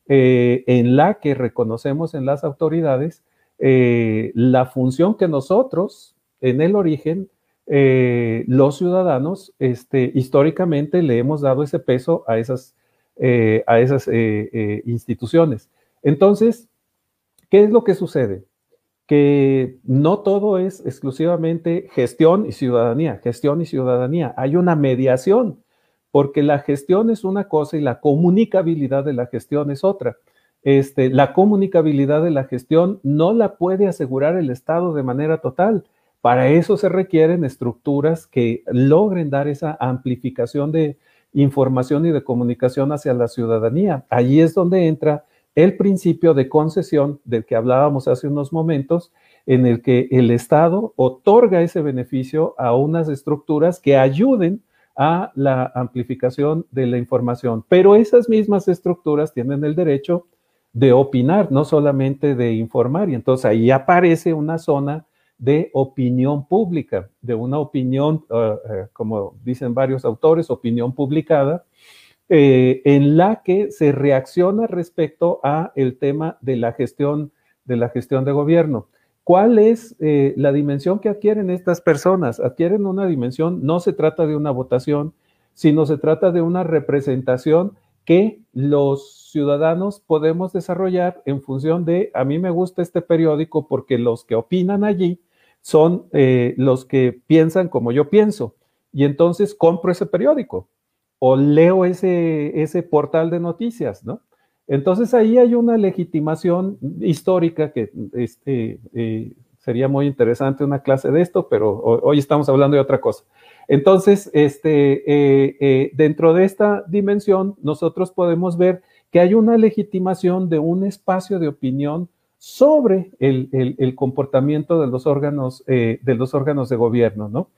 eh, en la que reconocemos en las autoridades eh, la función que nosotros, en el origen, eh, los ciudadanos, este, históricamente le hemos dado ese peso a esas, a esas instituciones. Entonces, ¿qué es lo que sucede? que no todo es exclusivamente gestión y ciudadanía, gestión y ciudadanía. Hay una mediación, porque la gestión es una cosa y la comunicabilidad de la gestión es otra. Este, la comunicabilidad de la gestión no la puede asegurar el Estado de manera total. Para eso se requieren estructuras que logren dar esa amplificación de información y de comunicación hacia la ciudadanía. Allí es donde entra el principio de concesión del que hablábamos hace unos momentos, en el que el Estado otorga ese beneficio a unas estructuras que ayuden a la amplificación de la información. Pero esas mismas estructuras tienen el derecho de opinar, no solamente de informar. Y entonces ahí aparece una zona de opinión pública, de una opinión, uh, uh, como dicen varios autores, opinión publicada, eh, en la que se reacciona respecto a el tema de la gestión de la gestión de gobierno. ¿Cuál es eh, la dimensión que adquieren estas personas? Adquieren una dimensión, no se trata de una votación, sino se trata de una representación que los ciudadanos podemos desarrollar en función de, a mí me gusta este periódico porque los que opinan allí son eh, los que piensan como yo pienso. Y entonces compro ese periódico o leo ese, ese portal de noticias, ¿no? Entonces ahí hay una legitimación histórica que este, eh, sería muy interesante una clase de esto, pero hoy estamos hablando de otra cosa. Entonces, este, eh, dentro de esta dimensión, nosotros podemos ver que hay una legitimación de un espacio de opinión sobre el, comportamiento de los órganos, eh, de los órganos de gobierno, ¿no?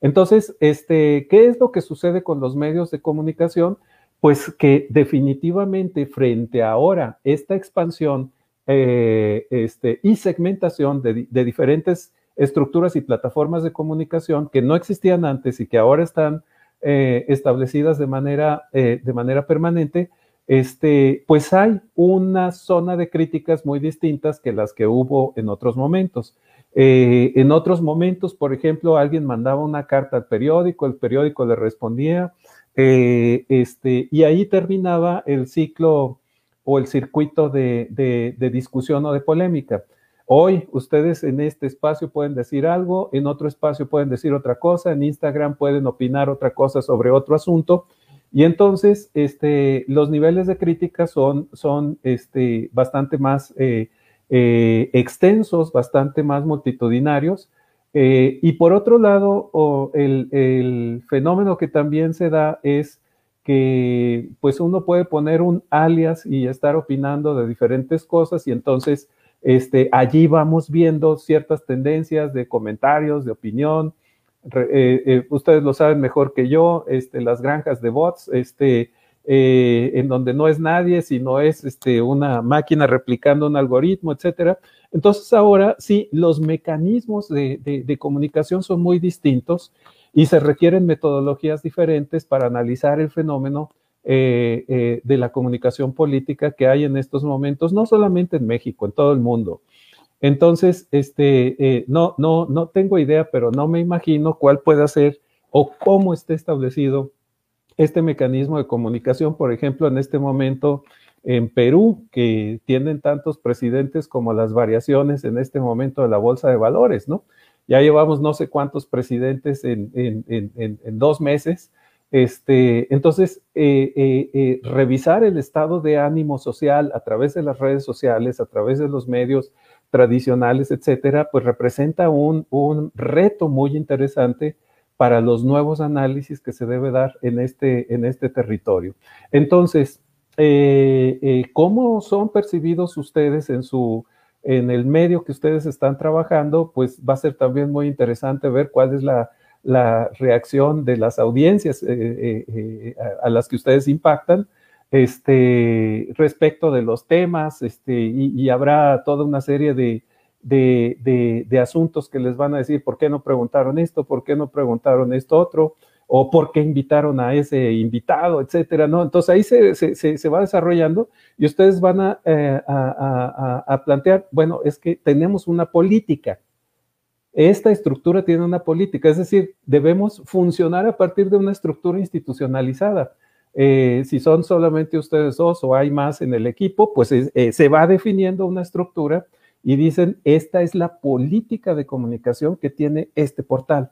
Entonces, este, ¿qué es lo que sucede con los medios de comunicación? Pues que definitivamente frente a ahora esta expansión eh, este, y segmentación de, diferentes estructuras y plataformas de comunicación que no existían antes y que ahora están eh, establecidas de manera, de manera permanente, este, pues hay una zona de críticas muy distintas que las que hubo en otros momentos. en otros momentos, por ejemplo, alguien mandaba una carta al periódico, el periódico le respondía, este, y ahí terminaba el ciclo o el circuito de, discusión o de polémica. Hoy ustedes en este espacio pueden decir algo, en otro espacio pueden decir otra cosa, en Instagram pueden opinar otra cosa sobre otro asunto. Y entonces, este, los niveles de crítica son, son este, bastante más eh, eh, extensos, bastante más multitudinarios. Eh, y por otro lado, el, el, fenómeno que también se da es que pues uno puede poner un alias y estar opinando de diferentes cosas y entonces este, allí vamos viendo ciertas tendencias de comentarios, de opinión. Eh, eh, ustedes lo saben mejor que yo, este, las granjas de bots, este, eh, en donde no es nadie, sino es este, una máquina replicando un algoritmo, etcétera. Entonces ahora sí, los mecanismos de, comunicación son muy distintos y se requieren metodologías diferentes para analizar el fenómeno de la comunicación política que hay en estos momentos, no solamente en México, en todo el mundo. Entonces, este, eh, no, no, no tengo idea, pero no me imagino cuál puede ser o cómo esté establecido este mecanismo de comunicación, por ejemplo, en este momento en Perú, que tienen tantos presidentes como las variaciones en este momento de la bolsa de valores, ¿no? Ya llevamos no sé cuántos presidentes en, dos meses. Este, entonces, eh, eh, eh, revisar el estado de ánimo social a través de las redes sociales, a través de los medios tradicionales, etcétera, pues representa un, un reto muy interesante para los nuevos análisis que se debe dar en este, en este territorio. Entonces, ¿cómo son percibidos ustedes en su, en el medio que ustedes están trabajando, pues va a ser también muy interesante ver cuál es la, reacción de las audiencias eh, eh, eh, a, las que ustedes impactan este, respecto de los temas, este, y, habrá toda una serie de, de, asuntos que les van a decir, ¿por qué no preguntaron esto? ¿Por qué no preguntaron esto otro? o por qué invitaron a ese invitado, etcétera, ¿no? Entonces ahí se, va desarrollando y ustedes van eh, a, plantear, bueno, es que tenemos una política. Esta estructura tiene una política, es decir, debemos funcionar a partir de una estructura institucionalizada. Eh, si son solamente ustedes dos o hay más en el equipo, pues eh, se va definiendo una estructura y dicen, esta es la política de comunicación que tiene este portal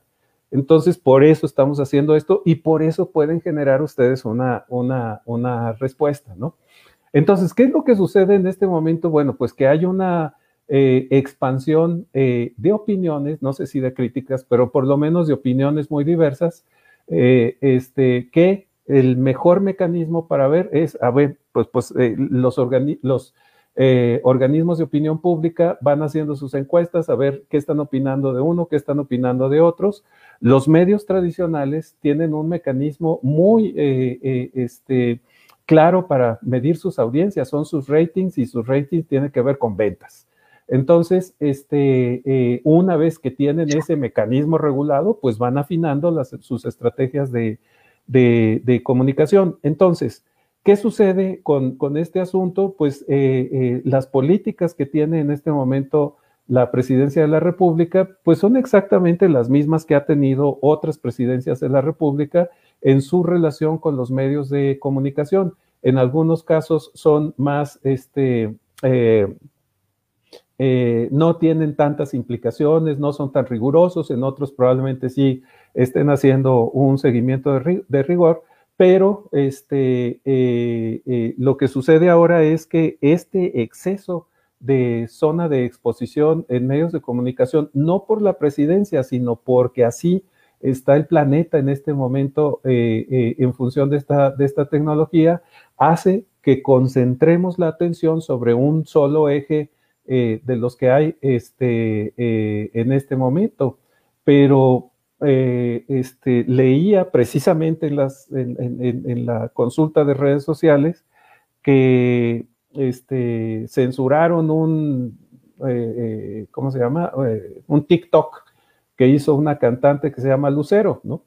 entonces, por eso estamos haciendo esto y por eso pueden generar ustedes una, una, respuesta, ¿no? Entonces, ¿qué es lo que sucede en este momento? Bueno, pues que hay una eh, expansión de opiniones, no sé si de críticas, pero por lo menos de opiniones muy diversas, eh, este, que el mejor mecanismo para ver es, a ver, pues, pues los, los organismos de opinión pública van haciendo sus encuestas a ver qué están opinando de uno, qué están opinando de otros, los medios tradicionales tienen un mecanismo muy eh, eh, este, claro para medir sus audiencias, son sus ratings y sus ratings tienen que ver con ventas. Entonces, este, eh, una vez que tienen ese mecanismo regulado, pues van afinando sus estrategias de, comunicación. Entonces, ¿qué sucede con, con este asunto? Pues las políticas que tiene en este momento la presidencia de la República, pues son exactamente las mismas que ha tenido otras presidencias de la República en su relación con los medios de comunicación. En algunos casos son más, este, eh, eh, no tienen tantas implicaciones, no son tan rigurosos, en otros probablemente sí estén haciendo un seguimiento de, rigor, pero este, eh, lo que sucede ahora es que este exceso de zona de exposición en medios de comunicación, no por la presidencia, sino porque así está el planeta en este momento eh, eh, en función de esta, de esta tecnología, hace que concentremos la atención sobre un solo eje de los que hay este, en este momento. Pero este, leía precisamente en, las, en, la consulta de redes sociales que este, censuraron un, ¿cómo se llama? un TikTok que hizo una cantante que se llama Lucero, ¿no?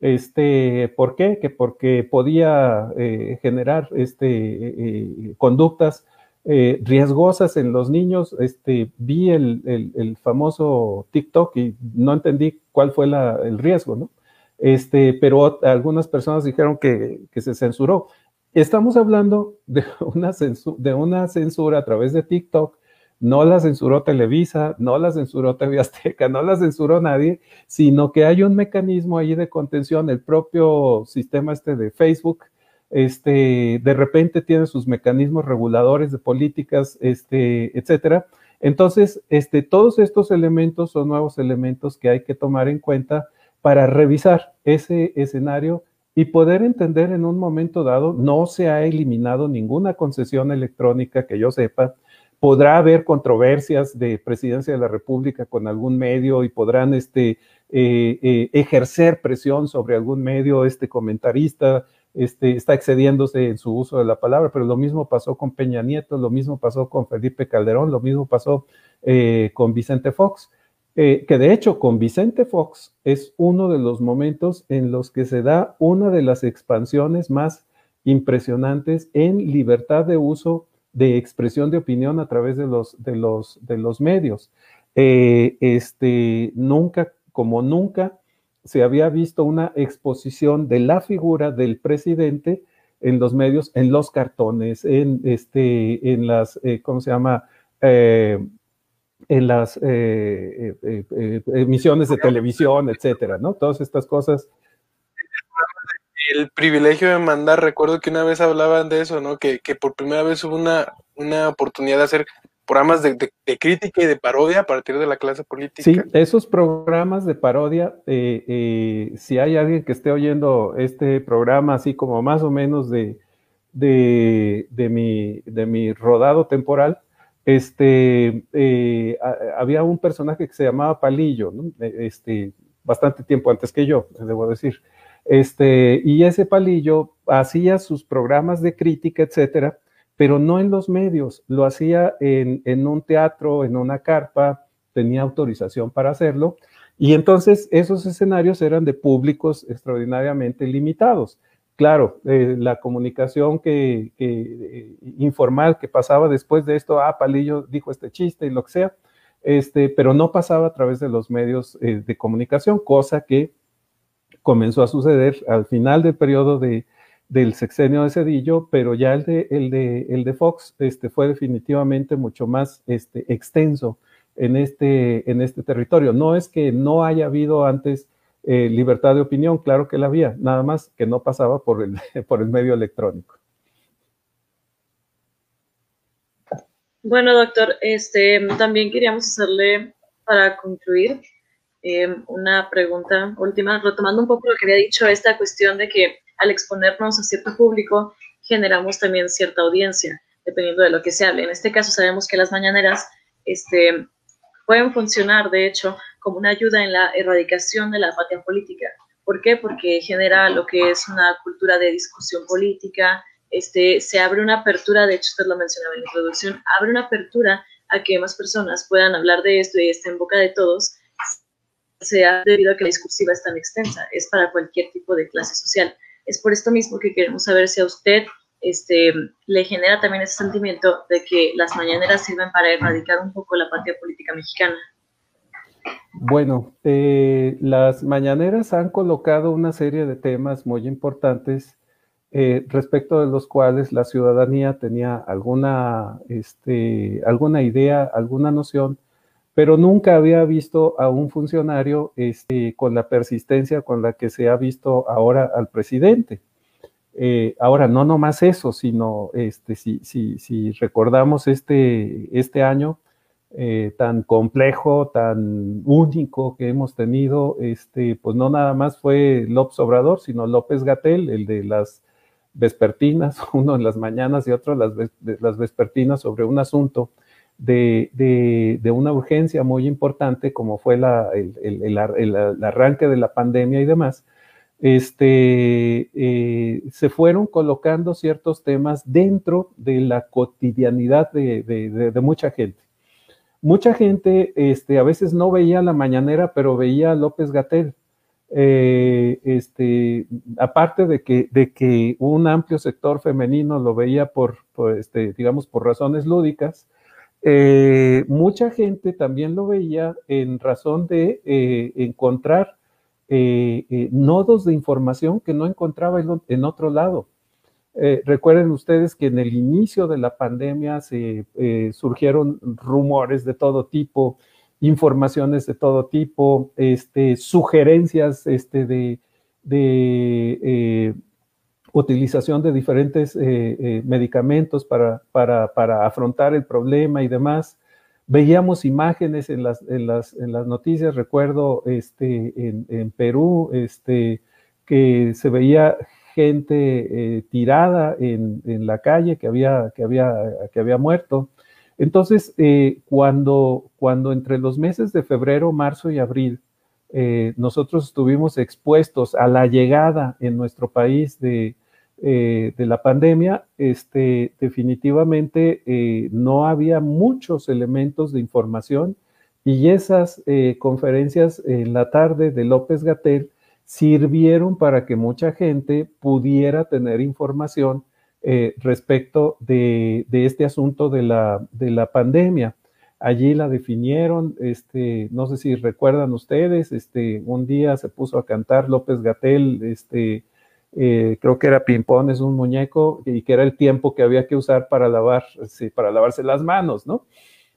Este, ¿Por qué? Que porque podía eh, generar este, eh, conductas eh, riesgosas en los niños. Este, vi el, famoso TikTok y no entendí cuál fue el riesgo, ¿no? Este, pero algunas personas dijeron que, que se censuró. Estamos hablando de una, de una censura a través de TikTok no la censuró Televisa, no la censuró TV Azteca, no la censuró nadie, sino que hay un mecanismo ahí de contención, el propio sistema este de Facebook, este, de repente tiene sus mecanismos reguladores de políticas, este, etcétera. Entonces, este, todos estos elementos son nuevos elementos que hay que tomar en cuenta para revisar ese escenario y poder entender en un momento dado, no se ha eliminado ninguna concesión electrónica que yo sepa, podrá haber controversias de presidencia de la República con algún medio y podrán este, eh, eh, ejercer presión sobre algún medio, este comentarista este, está excediéndose en su uso de la palabra, pero lo mismo pasó con Peña Nieto, lo mismo pasó con Felipe Calderón, lo mismo pasó eh, con Vicente Fox, que de hecho con Vicente Fox es uno de los momentos en los que se da una de las expansiones más impresionantes en libertad de uso de expresión de opinión a través de los, de los, de los medios. Eh, este, nunca, como nunca, se había visto una exposición de la figura del presidente en los medios, en los cartones, en, este, en las, eh, ¿cómo se llama? Eh, en las emisiones de televisión, etcétera, ¿no? Todas estas cosas el privilegio de mandar, recuerdo que una vez hablaban de eso, ¿no? Que, por primera vez hubo una, una oportunidad de hacer programas de, crítica y de parodia a partir de la clase política. Sí, esos programas de parodia, eh, eh, si hay alguien que esté oyendo este programa así como más o menos de, de, mi, de mi rodado temporal, este, eh, había un personaje que se llamaba Palillo, este, bastante tiempo antes que yo, debo decir. Este, y ese palillo hacía sus programas de crítica, etcétera, pero no en los medios, lo hacía en, un teatro, en una carpa, tenía autorización para hacerlo, y entonces esos escenarios eran de públicos extraordinariamente limitados. Claro, eh, la comunicación que, eh, informal que pasaba después de esto, ah, Palillo dijo este chiste y lo que sea, este, pero no pasaba a través de los medios eh, de comunicación, cosa que comenzó a suceder al final del periodo de, del sexenio de Cedillo, pero ya el de, el de, el de Fox este, fue definitivamente mucho más este, extenso en este, en este territorio. No es que no haya habido antes eh, libertad de opinión, claro que la había, nada más que no pasaba por el, por el medio electrónico. Bueno, doctor, este, también queríamos hacerle, para concluir, Em, una pregunta última, retomando un poco lo que había dicho, esta cuestión de que al exponernos a cierto público generamos también cierta audiencia, dependiendo de lo que se hable. En este caso sabemos que las mañaneras este, pueden funcionar, de hecho, como una ayuda en la erradicación de la apatía política. ¿Por qué? Porque genera lo que es una cultura de discusión política, este, se abre una apertura, de hecho usted lo mencionaba en la introducción, abre una apertura a que más personas puedan hablar de esto y esté en boca de todos sea debido a que la discursiva es tan extensa, es para cualquier tipo de clase social. Es por esto mismo que queremos saber si a usted este, le genera también ese sentimiento de que las mañaneras sirven para erradicar un poco la apatía política mexicana. Bueno, eh, las mañaneras han colocado una serie de temas muy importantes eh, respecto de los cuales la ciudadanía tenía alguna, este, alguna idea, alguna noción, pero nunca había visto a un funcionario este, con la persistencia con la que se ha visto ahora al presidente. Eh, ahora, no nomás eso, sino este, si, si, si recordamos este, este año eh, tan complejo, tan único que hemos tenido, este, pues no nada más fue López Obrador, sino López Gatel, el de las vespertinas, uno en las mañanas y otro las, las vespertinas sobre un asunto de, una urgencia muy importante como fue el, arranque de la pandemia y demás, este, eh, se fueron colocando ciertos temas dentro de la cotidianidad de, mucha gente. Mucha gente este, a veces no veía la mañanera, pero veía a López Gatel. Eh, este, aparte de que, de que un amplio sector femenino lo veía por, este, digamos, por razones lúdicas, eh, mucha gente también lo veía en razón de eh, encontrar nodos de información que no encontraba en, otro lado. recuerden ustedes que en el inicio de la pandemia se surgieron rumores de todo tipo, informaciones de todo tipo, este, sugerencias este, de, eh, utilización de diferentes eh, eh, medicamentos para, para, afrontar el problema y demás. Veíamos imágenes en las, en las, en las noticias, recuerdo este, en, Perú, este, que se veía gente tirada en, en, la calle que había, que había, que había muerto. Entonces, eh, cuando, cuando entre los meses de febrero, marzo y abril, eh, nosotros estuvimos expuestos a la llegada en nuestro país de, eh, la pandemia, este, definitivamente no había muchos elementos de información y esas conferencias en la tarde de López Gatel sirvieron para que mucha gente pudiera tener información eh, respecto de, este asunto de la, de la, pandemia. Allí la definieron, este, no sé si recuerdan ustedes, este, un día se puso a cantar López Gatel, este, eh, creo que era Pimpón, es un muñeco, y que era el tiempo que había que usar para, lavar, para lavarse las manos, ¿no?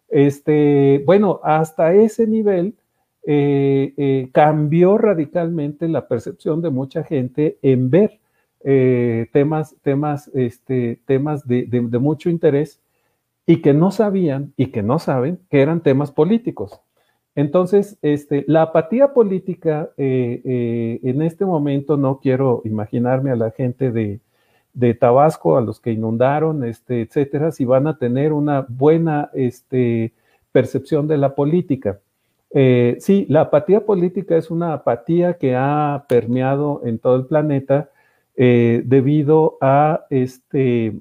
Este, bueno, hasta ese nivel eh, cambió radicalmente la percepción de mucha gente en ver eh, temas, temas, este, temas de, mucho interés y que no sabían y que no saben que eran temas políticos. Entonces, este, la apatía política eh, eh, en este momento no quiero imaginarme a la gente de, Tabasco, a los que inundaron, este, etcétera, si van a tener una buena este, percepción de la política. sí, la apatía política es una apatía que ha permeado en todo el planeta eh, debido a este,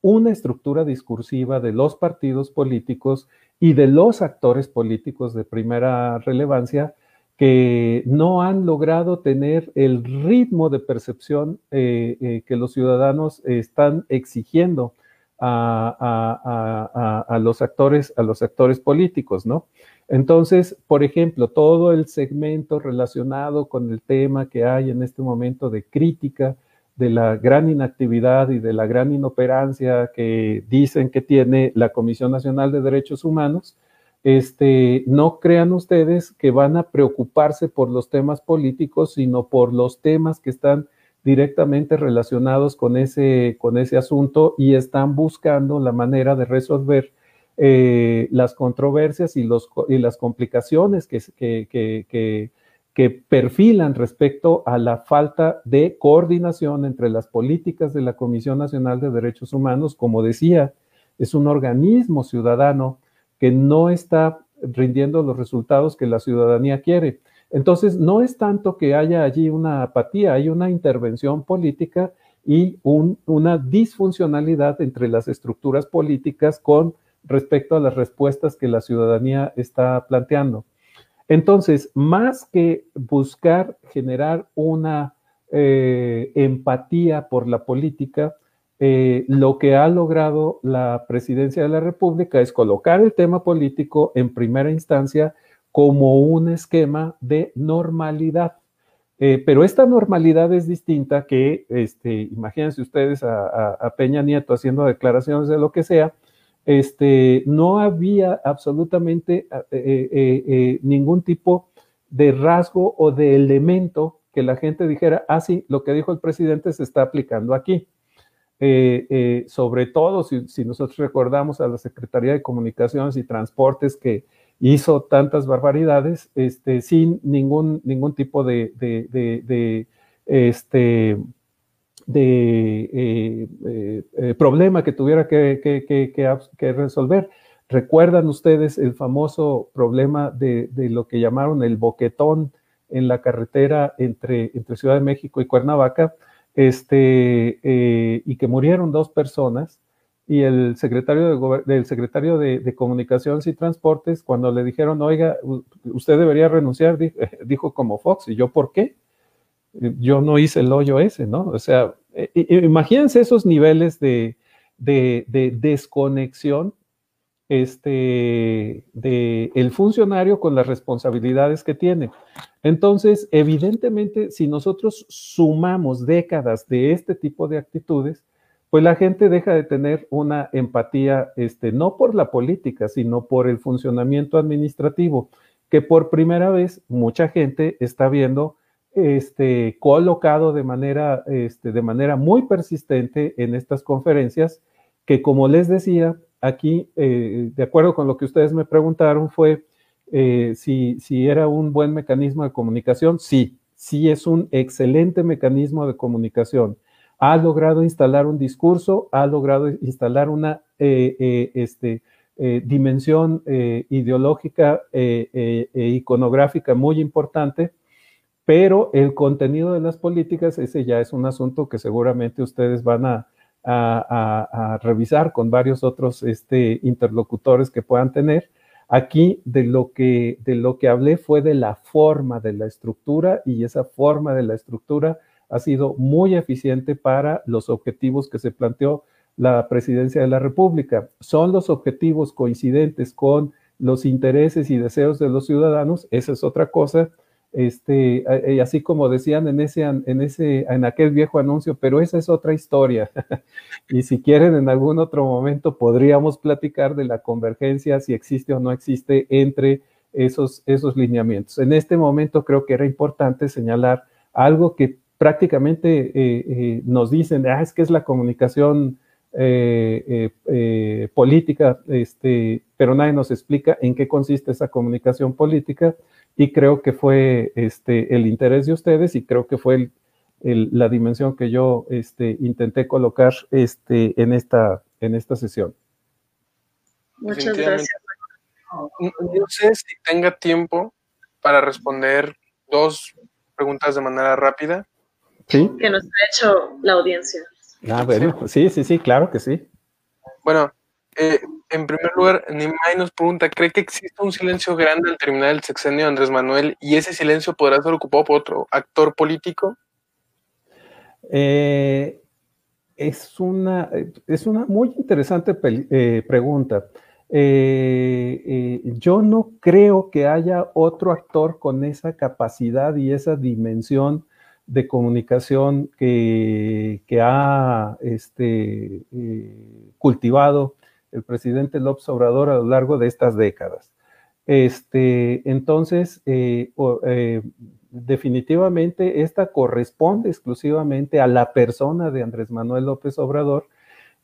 una estructura discursiva de los partidos políticos y de los actores políticos de primera relevancia que no han logrado tener el ritmo de percepción eh, eh, que los ciudadanos están exigiendo a, los actores, a los actores políticos, ¿no? Entonces, por ejemplo, todo el segmento relacionado con el tema que hay en este momento de crítica de la gran inactividad y de la gran inoperancia que dicen que tiene la Comisión Nacional de Derechos Humanos, este, no crean ustedes que van a preocuparse por los temas políticos, sino por los temas que están directamente relacionados con ese, con ese asunto y están buscando la manera de resolver eh, las controversias y, los, y las complicaciones que, que, que, perfilan respecto a la falta de coordinación entre las políticas de la Comisión Nacional de Derechos Humanos. Como decía, es un organismo ciudadano que no está rindiendo los resultados que la ciudadanía quiere. Entonces, no es tanto que haya allí una apatía, hay una intervención política y una disfuncionalidad entre las estructuras políticas con respecto a las respuestas que la ciudadanía está planteando. Entonces, más que buscar generar una eh, empatía por la política, eh, lo que ha logrado la presidencia de la República es colocar el tema político en primera instancia como un esquema de normalidad. Eh, pero esta normalidad es distinta que, este, imagínense ustedes a Peña Nieto haciendo declaraciones de lo que sea, este, no había absolutamente eh, eh, eh, ningún tipo de rasgo o de elemento que la gente dijera, ah, sí, lo que dijo el presidente se está aplicando aquí. sobre todo si, nosotros recordamos a la Secretaría de Comunicaciones y Transportes que hizo tantas barbaridades este, sin ningún, ningún tipo de, de este, eh, eh, problema que tuviera que, resolver. ¿Recuerdan ustedes el famoso problema de, lo que llamaron el boquetón en la carretera entre, entre Ciudad de México y Cuernavaca? Este, eh, y que murieron dos personas y el secretario de, del secretario de, Comunicaciones y Transportes, cuando le dijeron, oiga, usted debería renunciar, dijo, como Fox, ¿y yo por qué? Yo no hice el hoyo ese, ¿no? O sea, imagínense esos niveles de, de desconexión este, de el funcionario con las responsabilidades que tiene. Entonces, evidentemente, si nosotros sumamos décadas de este tipo de actitudes, pues la gente deja de tener una empatía, este, no por la política, sino por el funcionamiento administrativo, que por primera vez mucha gente está viendo este, colocado de manera, este, de manera muy persistente en estas conferencias, que como les decía, aquí, eh, de acuerdo con lo que ustedes me preguntaron, fue eh, si, si era un buen mecanismo de comunicación. Sí, sí es un excelente mecanismo de comunicación. Ha logrado instalar un discurso, ha logrado instalar una eh, este, dimensión ideológica e iconográfica muy importante, pero el contenido de las políticas, ese ya es un asunto que seguramente ustedes van a, revisar con varios otros este, interlocutores que puedan tener. Aquí de lo, que, de lo que hablé fue de la forma de la estructura y esa forma de la estructura ha sido muy eficiente para los objetivos que se planteó la presidencia de la República. Son los objetivos coincidentes con los intereses y deseos de los ciudadanos, esa es otra cosa, este, y así como decían en ese, en ese, en aquel viejo anuncio, pero esa es otra historia. y si quieren, en algún otro momento podríamos platicar de la convergencia, si existe o no existe entre esos, esos lineamientos. En este momento creo que era importante señalar algo que prácticamente eh, eh, nos dicen, ah, es que es la comunicación eh, política, este, pero nadie nos explica en qué consiste esa comunicación política y creo que fue este, el interés de ustedes y creo que fue la dimensión que yo este, intenté colocar este, en, esta, en esta sesión. Muchas gracias. No sé si tenga tiempo para responder dos preguntas de manera rápida. Sí. Que nos ha hecho la audiencia. Ah, bueno, sí, sí, sí, claro que sí. Bueno, eh, en primer lugar, Nimai nos pregunta, ¿cree que existe un silencio grande al terminar el sexenio de Andrés Manuel y ese silencio podrá ser ocupado por otro actor político? Eh, es, una, es una muy interesante eh, pregunta. yo no creo que haya otro actor con esa capacidad y esa dimensión de comunicación que, que ha este, cultivado el presidente López Obrador a lo largo de estas décadas. Este, entonces, eh, eh, definitivamente esta corresponde exclusivamente a la persona de Andrés Manuel López Obrador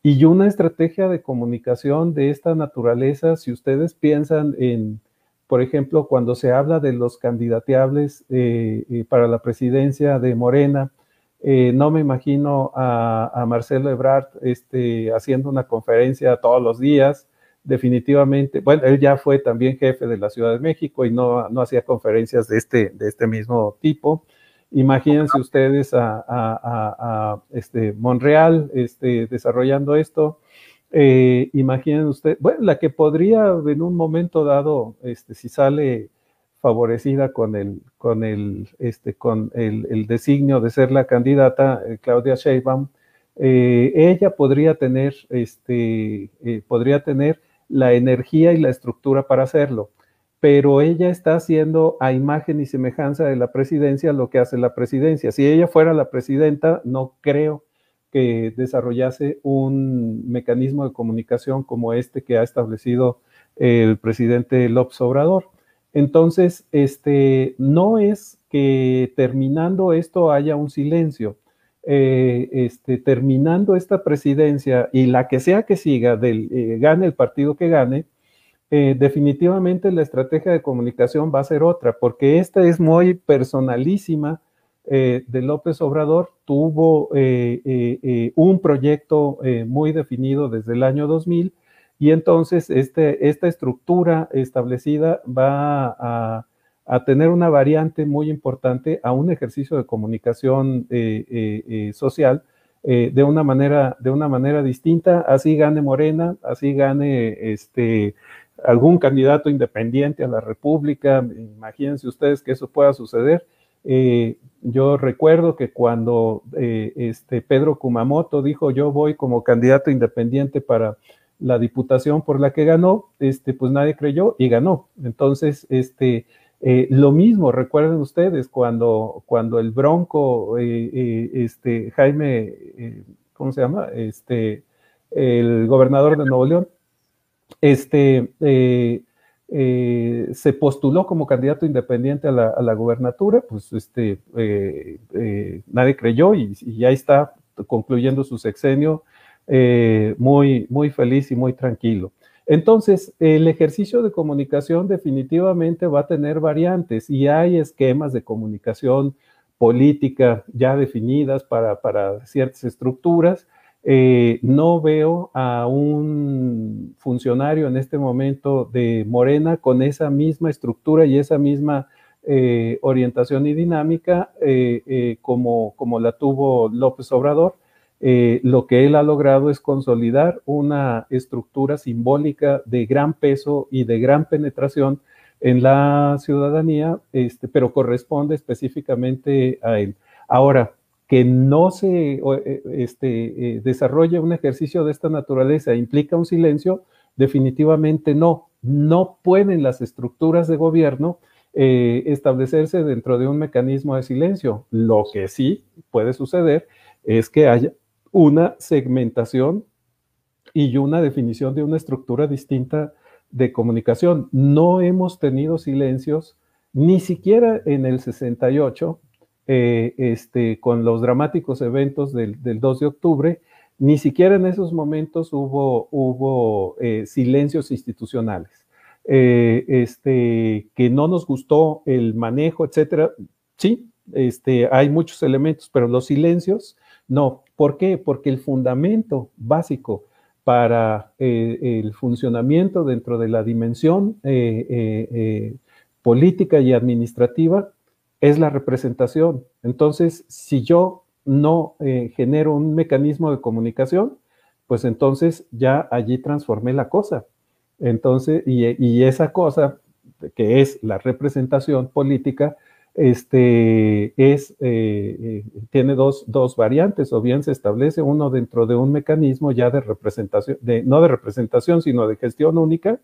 y una estrategia de comunicación de esta naturaleza, si ustedes piensan en, por ejemplo, cuando se habla de los candidateables eh, para la presidencia de Morena, eh, no me imagino a, Marcelo Ebrard este, haciendo una conferencia todos los días. Definitivamente, bueno, él ya fue también jefe de la Ciudad de México y no, no hacía conferencias de este, de este mismo tipo. Imagínense ustedes a, este Monreal este, desarrollando esto. Eh, imaginen ustedes, bueno, la que podría en un momento dado, este, si sale favorecida con el, con el, este, con el, designio de ser la candidata, eh, Claudia Sheinbaum, eh, ella podría tener, este, eh, podría tener la energía y la estructura para hacerlo, pero ella está haciendo a imagen y semejanza de la presidencia lo que hace la presidencia. Si ella fuera la presidenta, no creo que desarrollase un mecanismo de comunicación como este que ha establecido el presidente López Obrador. Entonces, este, no es que terminando esto haya un silencio. Eh, este, terminando esta presidencia y la que sea que siga, del, eh, gane el partido que gane, eh, definitivamente la estrategia de comunicación va a ser otra, porque esta es muy personalísima de López Obrador. Tuvo un proyecto muy definido desde el año 2000 y entonces este, esta estructura establecida va a, tener una variante muy importante a un ejercicio de comunicación eh, eh, eh, social de, una manera, de una manera distinta, así gane Morena, así gane este, algún candidato independiente a la República, imagínense ustedes que eso pueda suceder. Yo recuerdo que cuando este Pedro Kumamoto dijo yo voy como candidato independiente para la diputación por la que ganó, este, pues nadie creyó y ganó. Entonces, este, eh, lo mismo, recuerden ustedes, cuando, cuando el Bronco, eh, eh, este, Jaime, ¿cómo se llama? Este, el gobernador de Nuevo León, este, se postuló como candidato independiente a la, a la gubernatura, pues este, nadie creyó y, y ya está concluyendo su sexenio eh, muy, muy feliz y muy tranquilo. Entonces, el ejercicio de comunicación definitivamente va a tener variantes y hay esquemas de comunicación política ya definidas para, ciertas estructuras. Eh, no veo a un funcionario en este momento de Morena con esa misma estructura y esa misma eh, orientación y dinámica como, como la tuvo López Obrador. Eh, lo que él ha logrado es consolidar una estructura simbólica de gran peso y de gran penetración en la ciudadanía, este, pero corresponde específicamente a él. Ahora, que no se eh, este, eh, desarrolle un ejercicio de esta naturaleza implica un silencio, definitivamente no. No pueden las estructuras de gobierno establecerse dentro de un mecanismo de silencio. Lo que sí puede suceder es que haya una segmentación y una definición de una estructura distinta de comunicación. No hemos tenido silencios, ni siquiera en el 68, eh, este, con los dramáticos eventos del, 2 de octubre, ni siquiera en esos momentos hubo, eh, silencios institucionales. Eh, este, que no nos gustó el manejo, etcétera. Sí, este, hay muchos elementos, pero los silencios, no. ¿Por qué? Porque el fundamento básico para el funcionamiento dentro de la dimensión política y administrativa es la representación. Entonces, si yo no genero un mecanismo de comunicación, pues entonces ya allí transformé la cosa. Entonces, y esa cosa que es la representación política, este, es, eh, eh, tiene dos, dos, variantes, o bien se establece uno dentro de un mecanismo ya de representación, de, no de representación, sino de gestión única,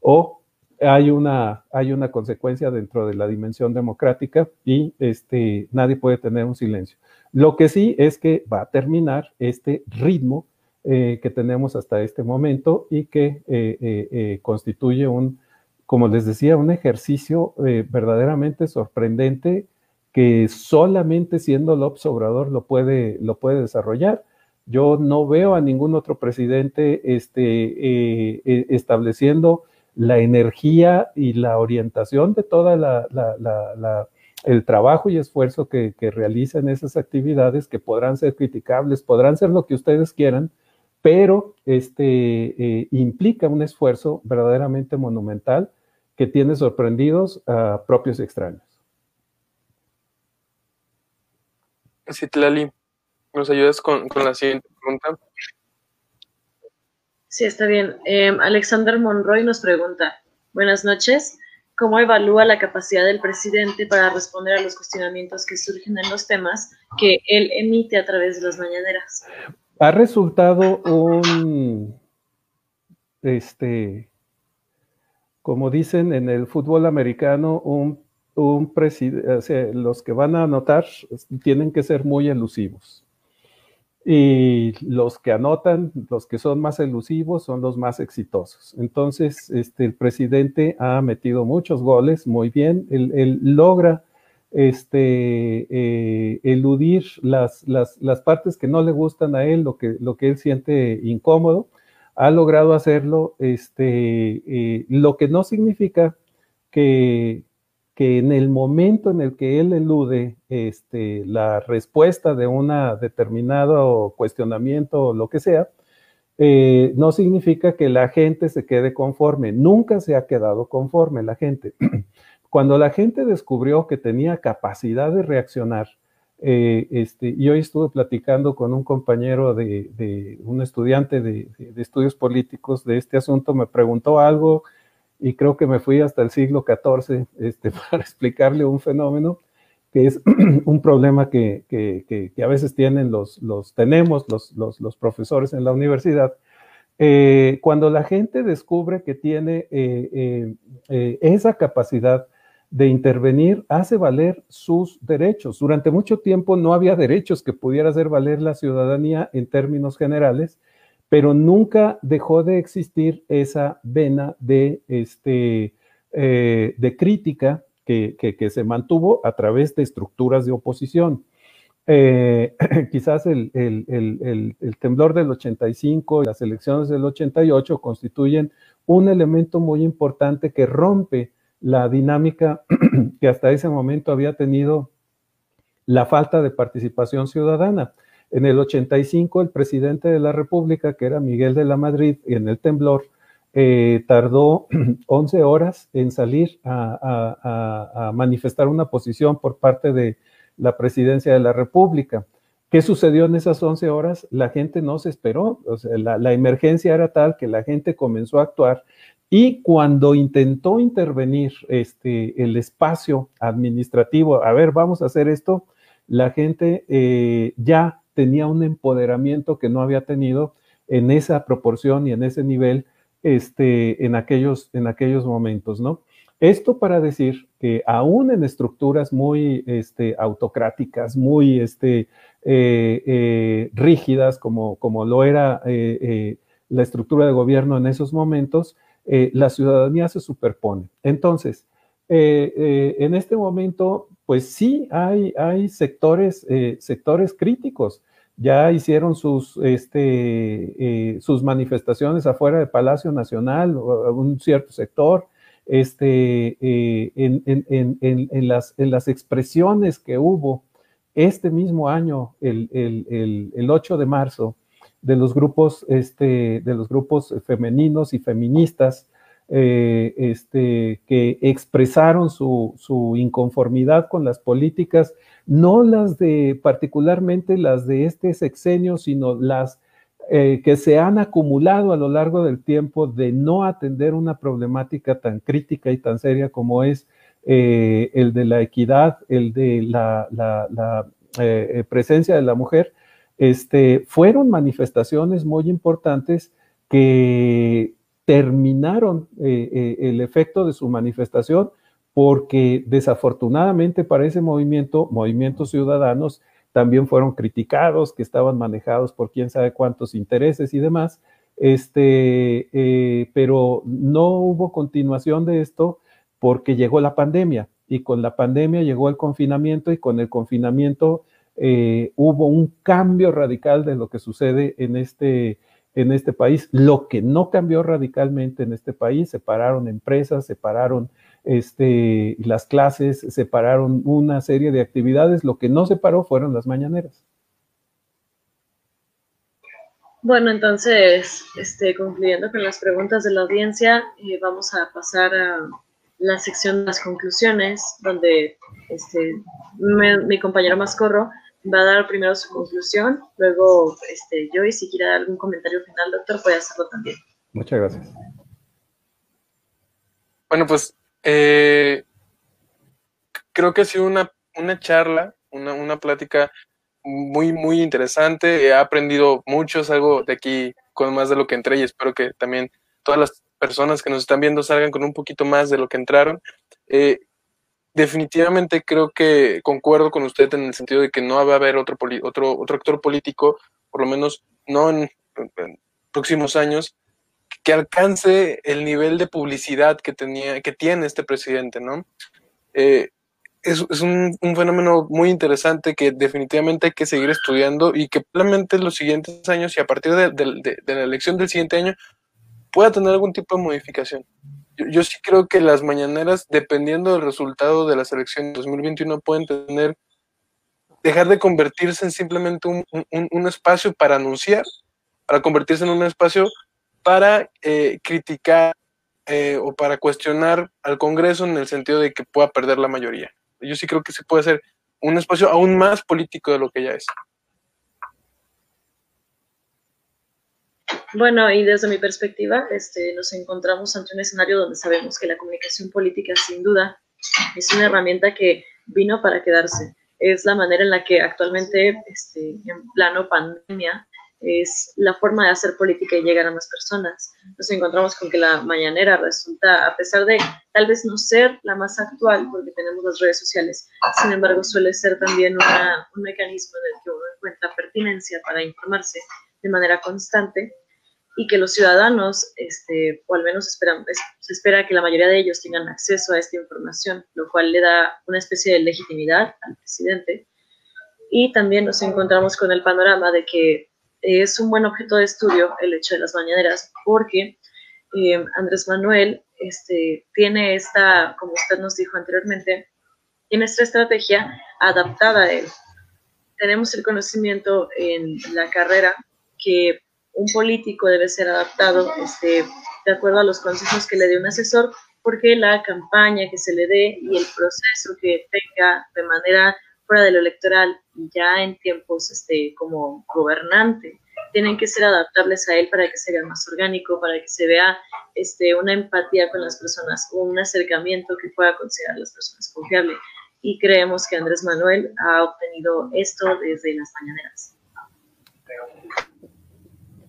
o hay una, hay una consecuencia dentro de la dimensión democrática y este, nadie puede tener un silencio. Lo que sí es que va a terminar este ritmo eh, que tenemos hasta este momento y que constituye un como les decía, un ejercicio eh, verdaderamente sorprendente que solamente siendo López Obrador lo puede, lo puede desarrollar. Yo no veo a ningún otro presidente este, eh, eh, estableciendo la energía y la orientación de toda la, el trabajo y esfuerzo que, realizan esas actividades que podrán ser criticables, podrán ser lo que ustedes quieran, pero este, implica un esfuerzo verdaderamente monumental que tiene sorprendidos a propios extraños. Citlali, ¿nos ayudas con, la siguiente pregunta? Sí, está bien. Em, Alexander Monroy nos pregunta, buenas noches, ¿cómo evalúa la capacidad del presidente para responder a los cuestionamientos que surgen en los temas que él emite a través de las mañaneras? Ha resultado un, este, como dicen en el fútbol americano, un, un los que van a anotar tienen que ser muy elusivos. Y los que anotan, los que son más elusivos, son los más exitosos. Entonces, este, el presidente ha metido muchos goles, muy bien. Él, logra este, eh, eludir las, las, las, partes que no le gustan a él, lo que, lo que él siente incómodo ha logrado hacerlo, este, eh, lo que no significa que, que, en el momento en el que él elude este, la respuesta de un determinado cuestionamiento o lo que sea, eh, no significa que la gente se quede conforme. Nunca se ha quedado conforme la gente. Cuando la gente descubrió que tenía capacidad de reaccionar, eh, este, yo estuve platicando con un compañero de, un estudiante de, estudios políticos de este asunto, me preguntó algo y creo que me fui hasta el siglo XIV este, para explicarle un fenómeno que es un problema que, a veces tienen los, los tenemos los, los, profesores en la universidad. Eh, cuando la gente descubre que tiene eh, eh, esa capacidad de intervenir, hace valer sus derechos. Durante mucho tiempo no había derechos que pudiera hacer valer la ciudadanía en términos generales, pero nunca dejó de existir esa vena de, este, de crítica que, se mantuvo a través de estructuras de oposición. Eh, quizás el, temblor del 85 y las elecciones del 88 constituyen un elemento muy importante que rompe la dinámica que hasta ese momento había tenido la falta de participación ciudadana. En el 85, el presidente de la República, que era Miguel de la Madrid, y en el temblor, eh, tardó 11 horas en salir a, manifestar una posición por parte de la presidencia de la República. ¿Qué sucedió en esas 11 horas? La gente no se esperó. la, emergencia era tal que la gente comenzó a actuar y cuando intentó intervenir este, el espacio administrativo, a ver, vamos a hacer esto, la gente eh, ya tenía un empoderamiento que no había tenido en esa proporción y en ese nivel este, en, aquellos, en aquellos momentos, ¿no? Esto para decir que aún en estructuras muy este, autocráticas, muy este, eh, eh, rígidas, como, como lo era eh, la estructura de gobierno en esos momentos, la ciudadanía se superpone. Entonces, en este momento, pues sí hay, hay sectores, sectores críticos. Ya hicieron sus, este, eh, sus manifestaciones afuera del Palacio Nacional, un cierto sector, este, eh, en, las, en las expresiones que hubo este mismo año, el, el, 8 de marzo, de los grupos, este, de los grupos femeninos y feministas, eh, este, que expresaron su, inconformidad con las políticas no las de particularmente las de este sexenio, sino las eh, que se han acumulado a lo largo del tiempo de no atender una problemática tan crítica y tan seria como es eh, el de la equidad, el de la, presencia de la mujer, este, fueron manifestaciones muy importantes que terminaron el efecto de su manifestación porque desafortunadamente para ese movimiento, movimientos ciudadanos, también fueron criticados, que estaban manejados por quién sabe cuántos intereses y demás, este, eh, pero no hubo continuación de esto porque llegó la pandemia y con la pandemia llegó el confinamiento y con el confinamiento eh, hubo un cambio radical de lo que sucede en este, en este país. Lo que no cambió radicalmente en este país, separaron empresas, separaron este, las clases, separaron una serie de actividades, lo que no separó fueron las mañaneras. Bueno, entonces, este, concluyendo con las preguntas de la audiencia, eh, vamos a pasar a la sección de las conclusiones, donde este, mi compañero Mascorro va a dar primero su conclusión, luego este, yo, y si quiere dar algún comentario final, doctor, puede hacerlo también. Muchas gracias. Bueno, pues eh, creo que ha sido una, una charla, una, una, plática muy, muy interesante. He aprendido mucho, salgo de aquí con más de lo que entré y espero que también todas las personas que nos están viendo salgan con un poquito más de lo que entraron. Eh, definitivamente creo que concuerdo con usted en el sentido de que no va a haber otro, otro, otro actor político, por lo menos no en próximos años, que alcance el nivel de publicidad que, tenía, que tiene este presidente, ¿no? Eh, es, un, fenómeno muy interesante que definitivamente hay que seguir estudiando y que probablemente en los siguientes años y a partir de, la elección del siguiente año pueda tener algún tipo de modificación. Yo, sí creo que las mañaneras, dependiendo del resultado de la selección de 2021, pueden tener, dejar de convertirse en simplemente un espacio para anunciar para convertirse en un espacio para eh, criticar eh, o para cuestionar al Congreso en el sentido de que pueda perder la mayoría. Yo sí creo que se puede hacer un espacio aún más político de lo que ya es. Bueno, y desde mi perspectiva, este, nos encontramos ante un escenario donde sabemos que la comunicación política, sin duda, es una herramienta que vino para quedarse. Es la manera en la que actualmente, este, en plano pandemia, es la forma de hacer política y llegar a más personas. Nos encontramos con que la mañanera resulta, a pesar de tal vez no ser la más actual, porque tenemos las redes sociales, sin embargo suele ser también un mecanismo en el que uno encuentra pertinencia para informarse de manera constante y que los ciudadanos, este, o al menos esperan, se espera que la mayoría de ellos tengan acceso a esta información, lo cual le da una especie de legitimidad al presidente. Y también nos encontramos con el panorama de que es un buen objeto de estudio el hecho de las mañaneras, porque eh, Andrés Manuel este, tiene esta, como usted nos dijo anteriormente, tiene esta estrategia adaptada a él. Tenemos el conocimiento en la carrera que un político debe ser adaptado este, de acuerdo a los consejos que le dé un asesor, porque la campaña que se le dé y el proceso que tenga de manera fuera de lo electoral y ya en tiempos este, como gobernante, tienen que ser adaptables a él para que sea más orgánico, para que se vea este, una empatía con las personas un acercamiento que pueda considerar las personas confiable. Y creemos que Andrés Manuel ha obtenido esto desde las mañaneras.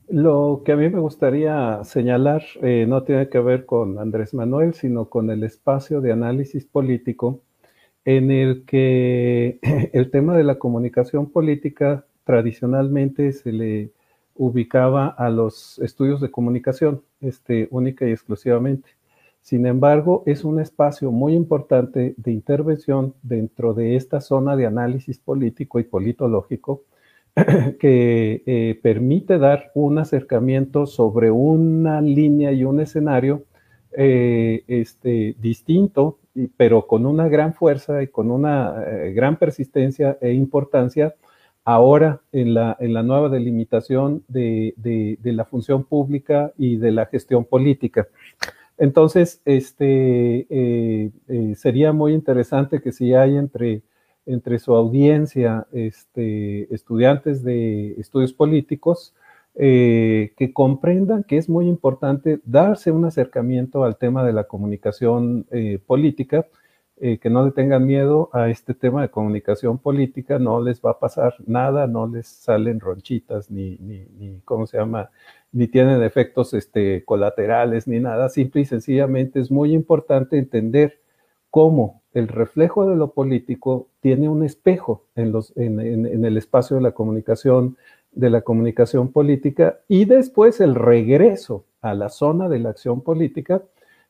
Lo que a mí me gustaría señalar eh, no tiene que ver con Andrés Manuel, sino con el espacio de análisis político en el que el tema de la comunicación política tradicionalmente se le ubicaba a los estudios de comunicación, este, única y exclusivamente. Sin embargo, es un espacio muy importante de intervención dentro de esta zona de análisis político y politológico que eh, permite dar un acercamiento sobre una línea y un escenario eh, este, distinto, pero con una gran fuerza y con una eh, gran persistencia e importancia ahora en la, en la nueva delimitación de, de, la función pública y de la gestión política. Entonces, este, sería muy interesante que si hay entre entre su audiencia este, estudiantes de estudios políticos eh, que comprendan que es muy importante darse un acercamiento al tema de la comunicación eh, política, eh, que no le tengan miedo a este tema de comunicación política, no les va a pasar nada, no les salen ronchitas, ni, ni, ni ¿cómo se llama? Ni tienen efectos este, colaterales, ni nada. Simple y sencillamente es muy importante entender cómo el reflejo de lo político tiene un espejo en, el espacio de la comunicación, de la comunicación política, y después el regreso a la zona de la acción política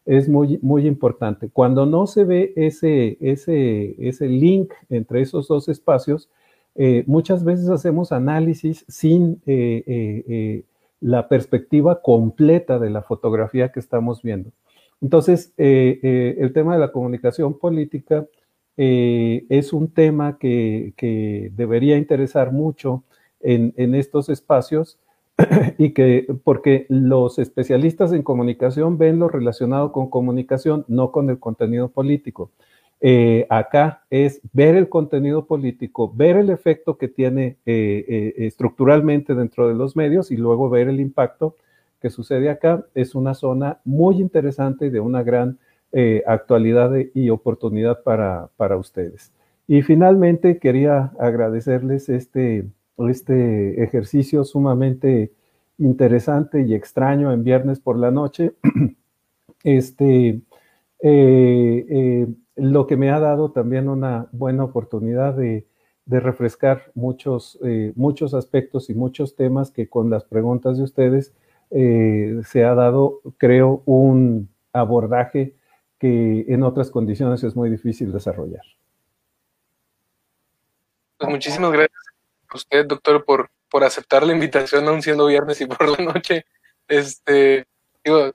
es muy, muy importante. Cuando no se ve ese, ese, ese link entre esos dos espacios, eh, muchas veces hacemos análisis sin eh, eh, la perspectiva completa de la fotografía que estamos viendo. Entonces, eh, eh, el tema de la comunicación política eh, es un tema que, debería interesar mucho en, estos espacios y que porque los especialistas en comunicación ven lo relacionado con comunicación, no con el contenido político. acá es ver el contenido político, ver el efecto que tiene estructuralmente dentro de los medios y luego ver el impacto que sucede acá es una zona muy interesante de una gran eh, actualidad y oportunidad para, para, ustedes. Y finalmente quería agradecerles este, este ejercicio sumamente interesante y extraño en viernes por la noche. Este, eh, eh, lo que me ha dado también una buena oportunidad de, de refrescar muchos, muchos aspectos y muchos temas que con las preguntas de ustedes eh, se ha dado, creo, un abordaje que en otras condiciones es muy difícil desarrollar. Pues muchísimas gracias a usted, doctor, por, por aceptar la invitación, aún siendo viernes y por la noche. Este, digo,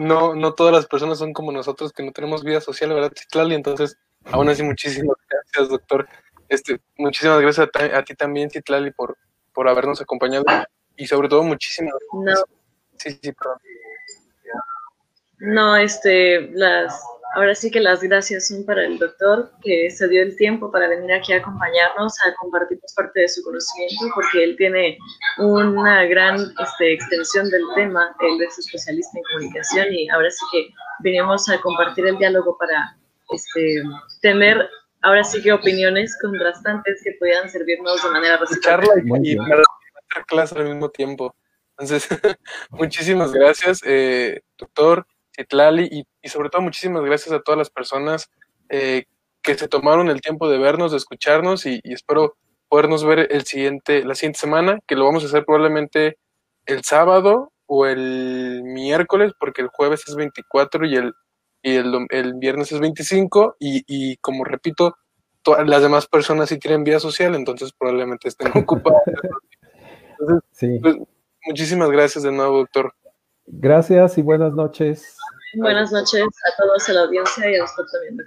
no, no todas las personas son como nosotros que no tenemos vida social, ¿verdad, Citlali? Entonces, aún así, muchísimas gracias, doctor. Este, muchísimas gracias a, ti también, Citlali, por, por habernos acompañado y sobre todo muchísimas gracias. No. Sí, sí, perdón. No, este, las, ahora sí que las gracias son para el doctor que se dio el tiempo para venir aquí a acompañarnos, a compartirnos parte de su conocimiento, porque él tiene una gran este, extensión del tema, él es especialista en comunicación y ahora sí que venimos a compartir el diálogo para este, tener ahora sí que opiniones contrastantes que puedan servirnos de manera recíproca. y, y clase al mismo tiempo. Entonces, muchísimas gracias, eh, doctor Citlali, y, sobre todo muchísimas gracias a todas las personas eh, que se tomaron el tiempo de vernos, de escucharnos, y, espero podernos ver el siguiente, la siguiente semana, que lo vamos a hacer probablemente el sábado o el miércoles, porque el jueves es 24 y el, y el, el viernes es 25, y, y como repito, todas las demás personas sí tienen vida social, entonces probablemente estén ocupadas. sí. Pues, muchísimas gracias de nuevo, doctor. Gracias y buenas noches. Buenas noches a todos, a la audiencia y a usted también.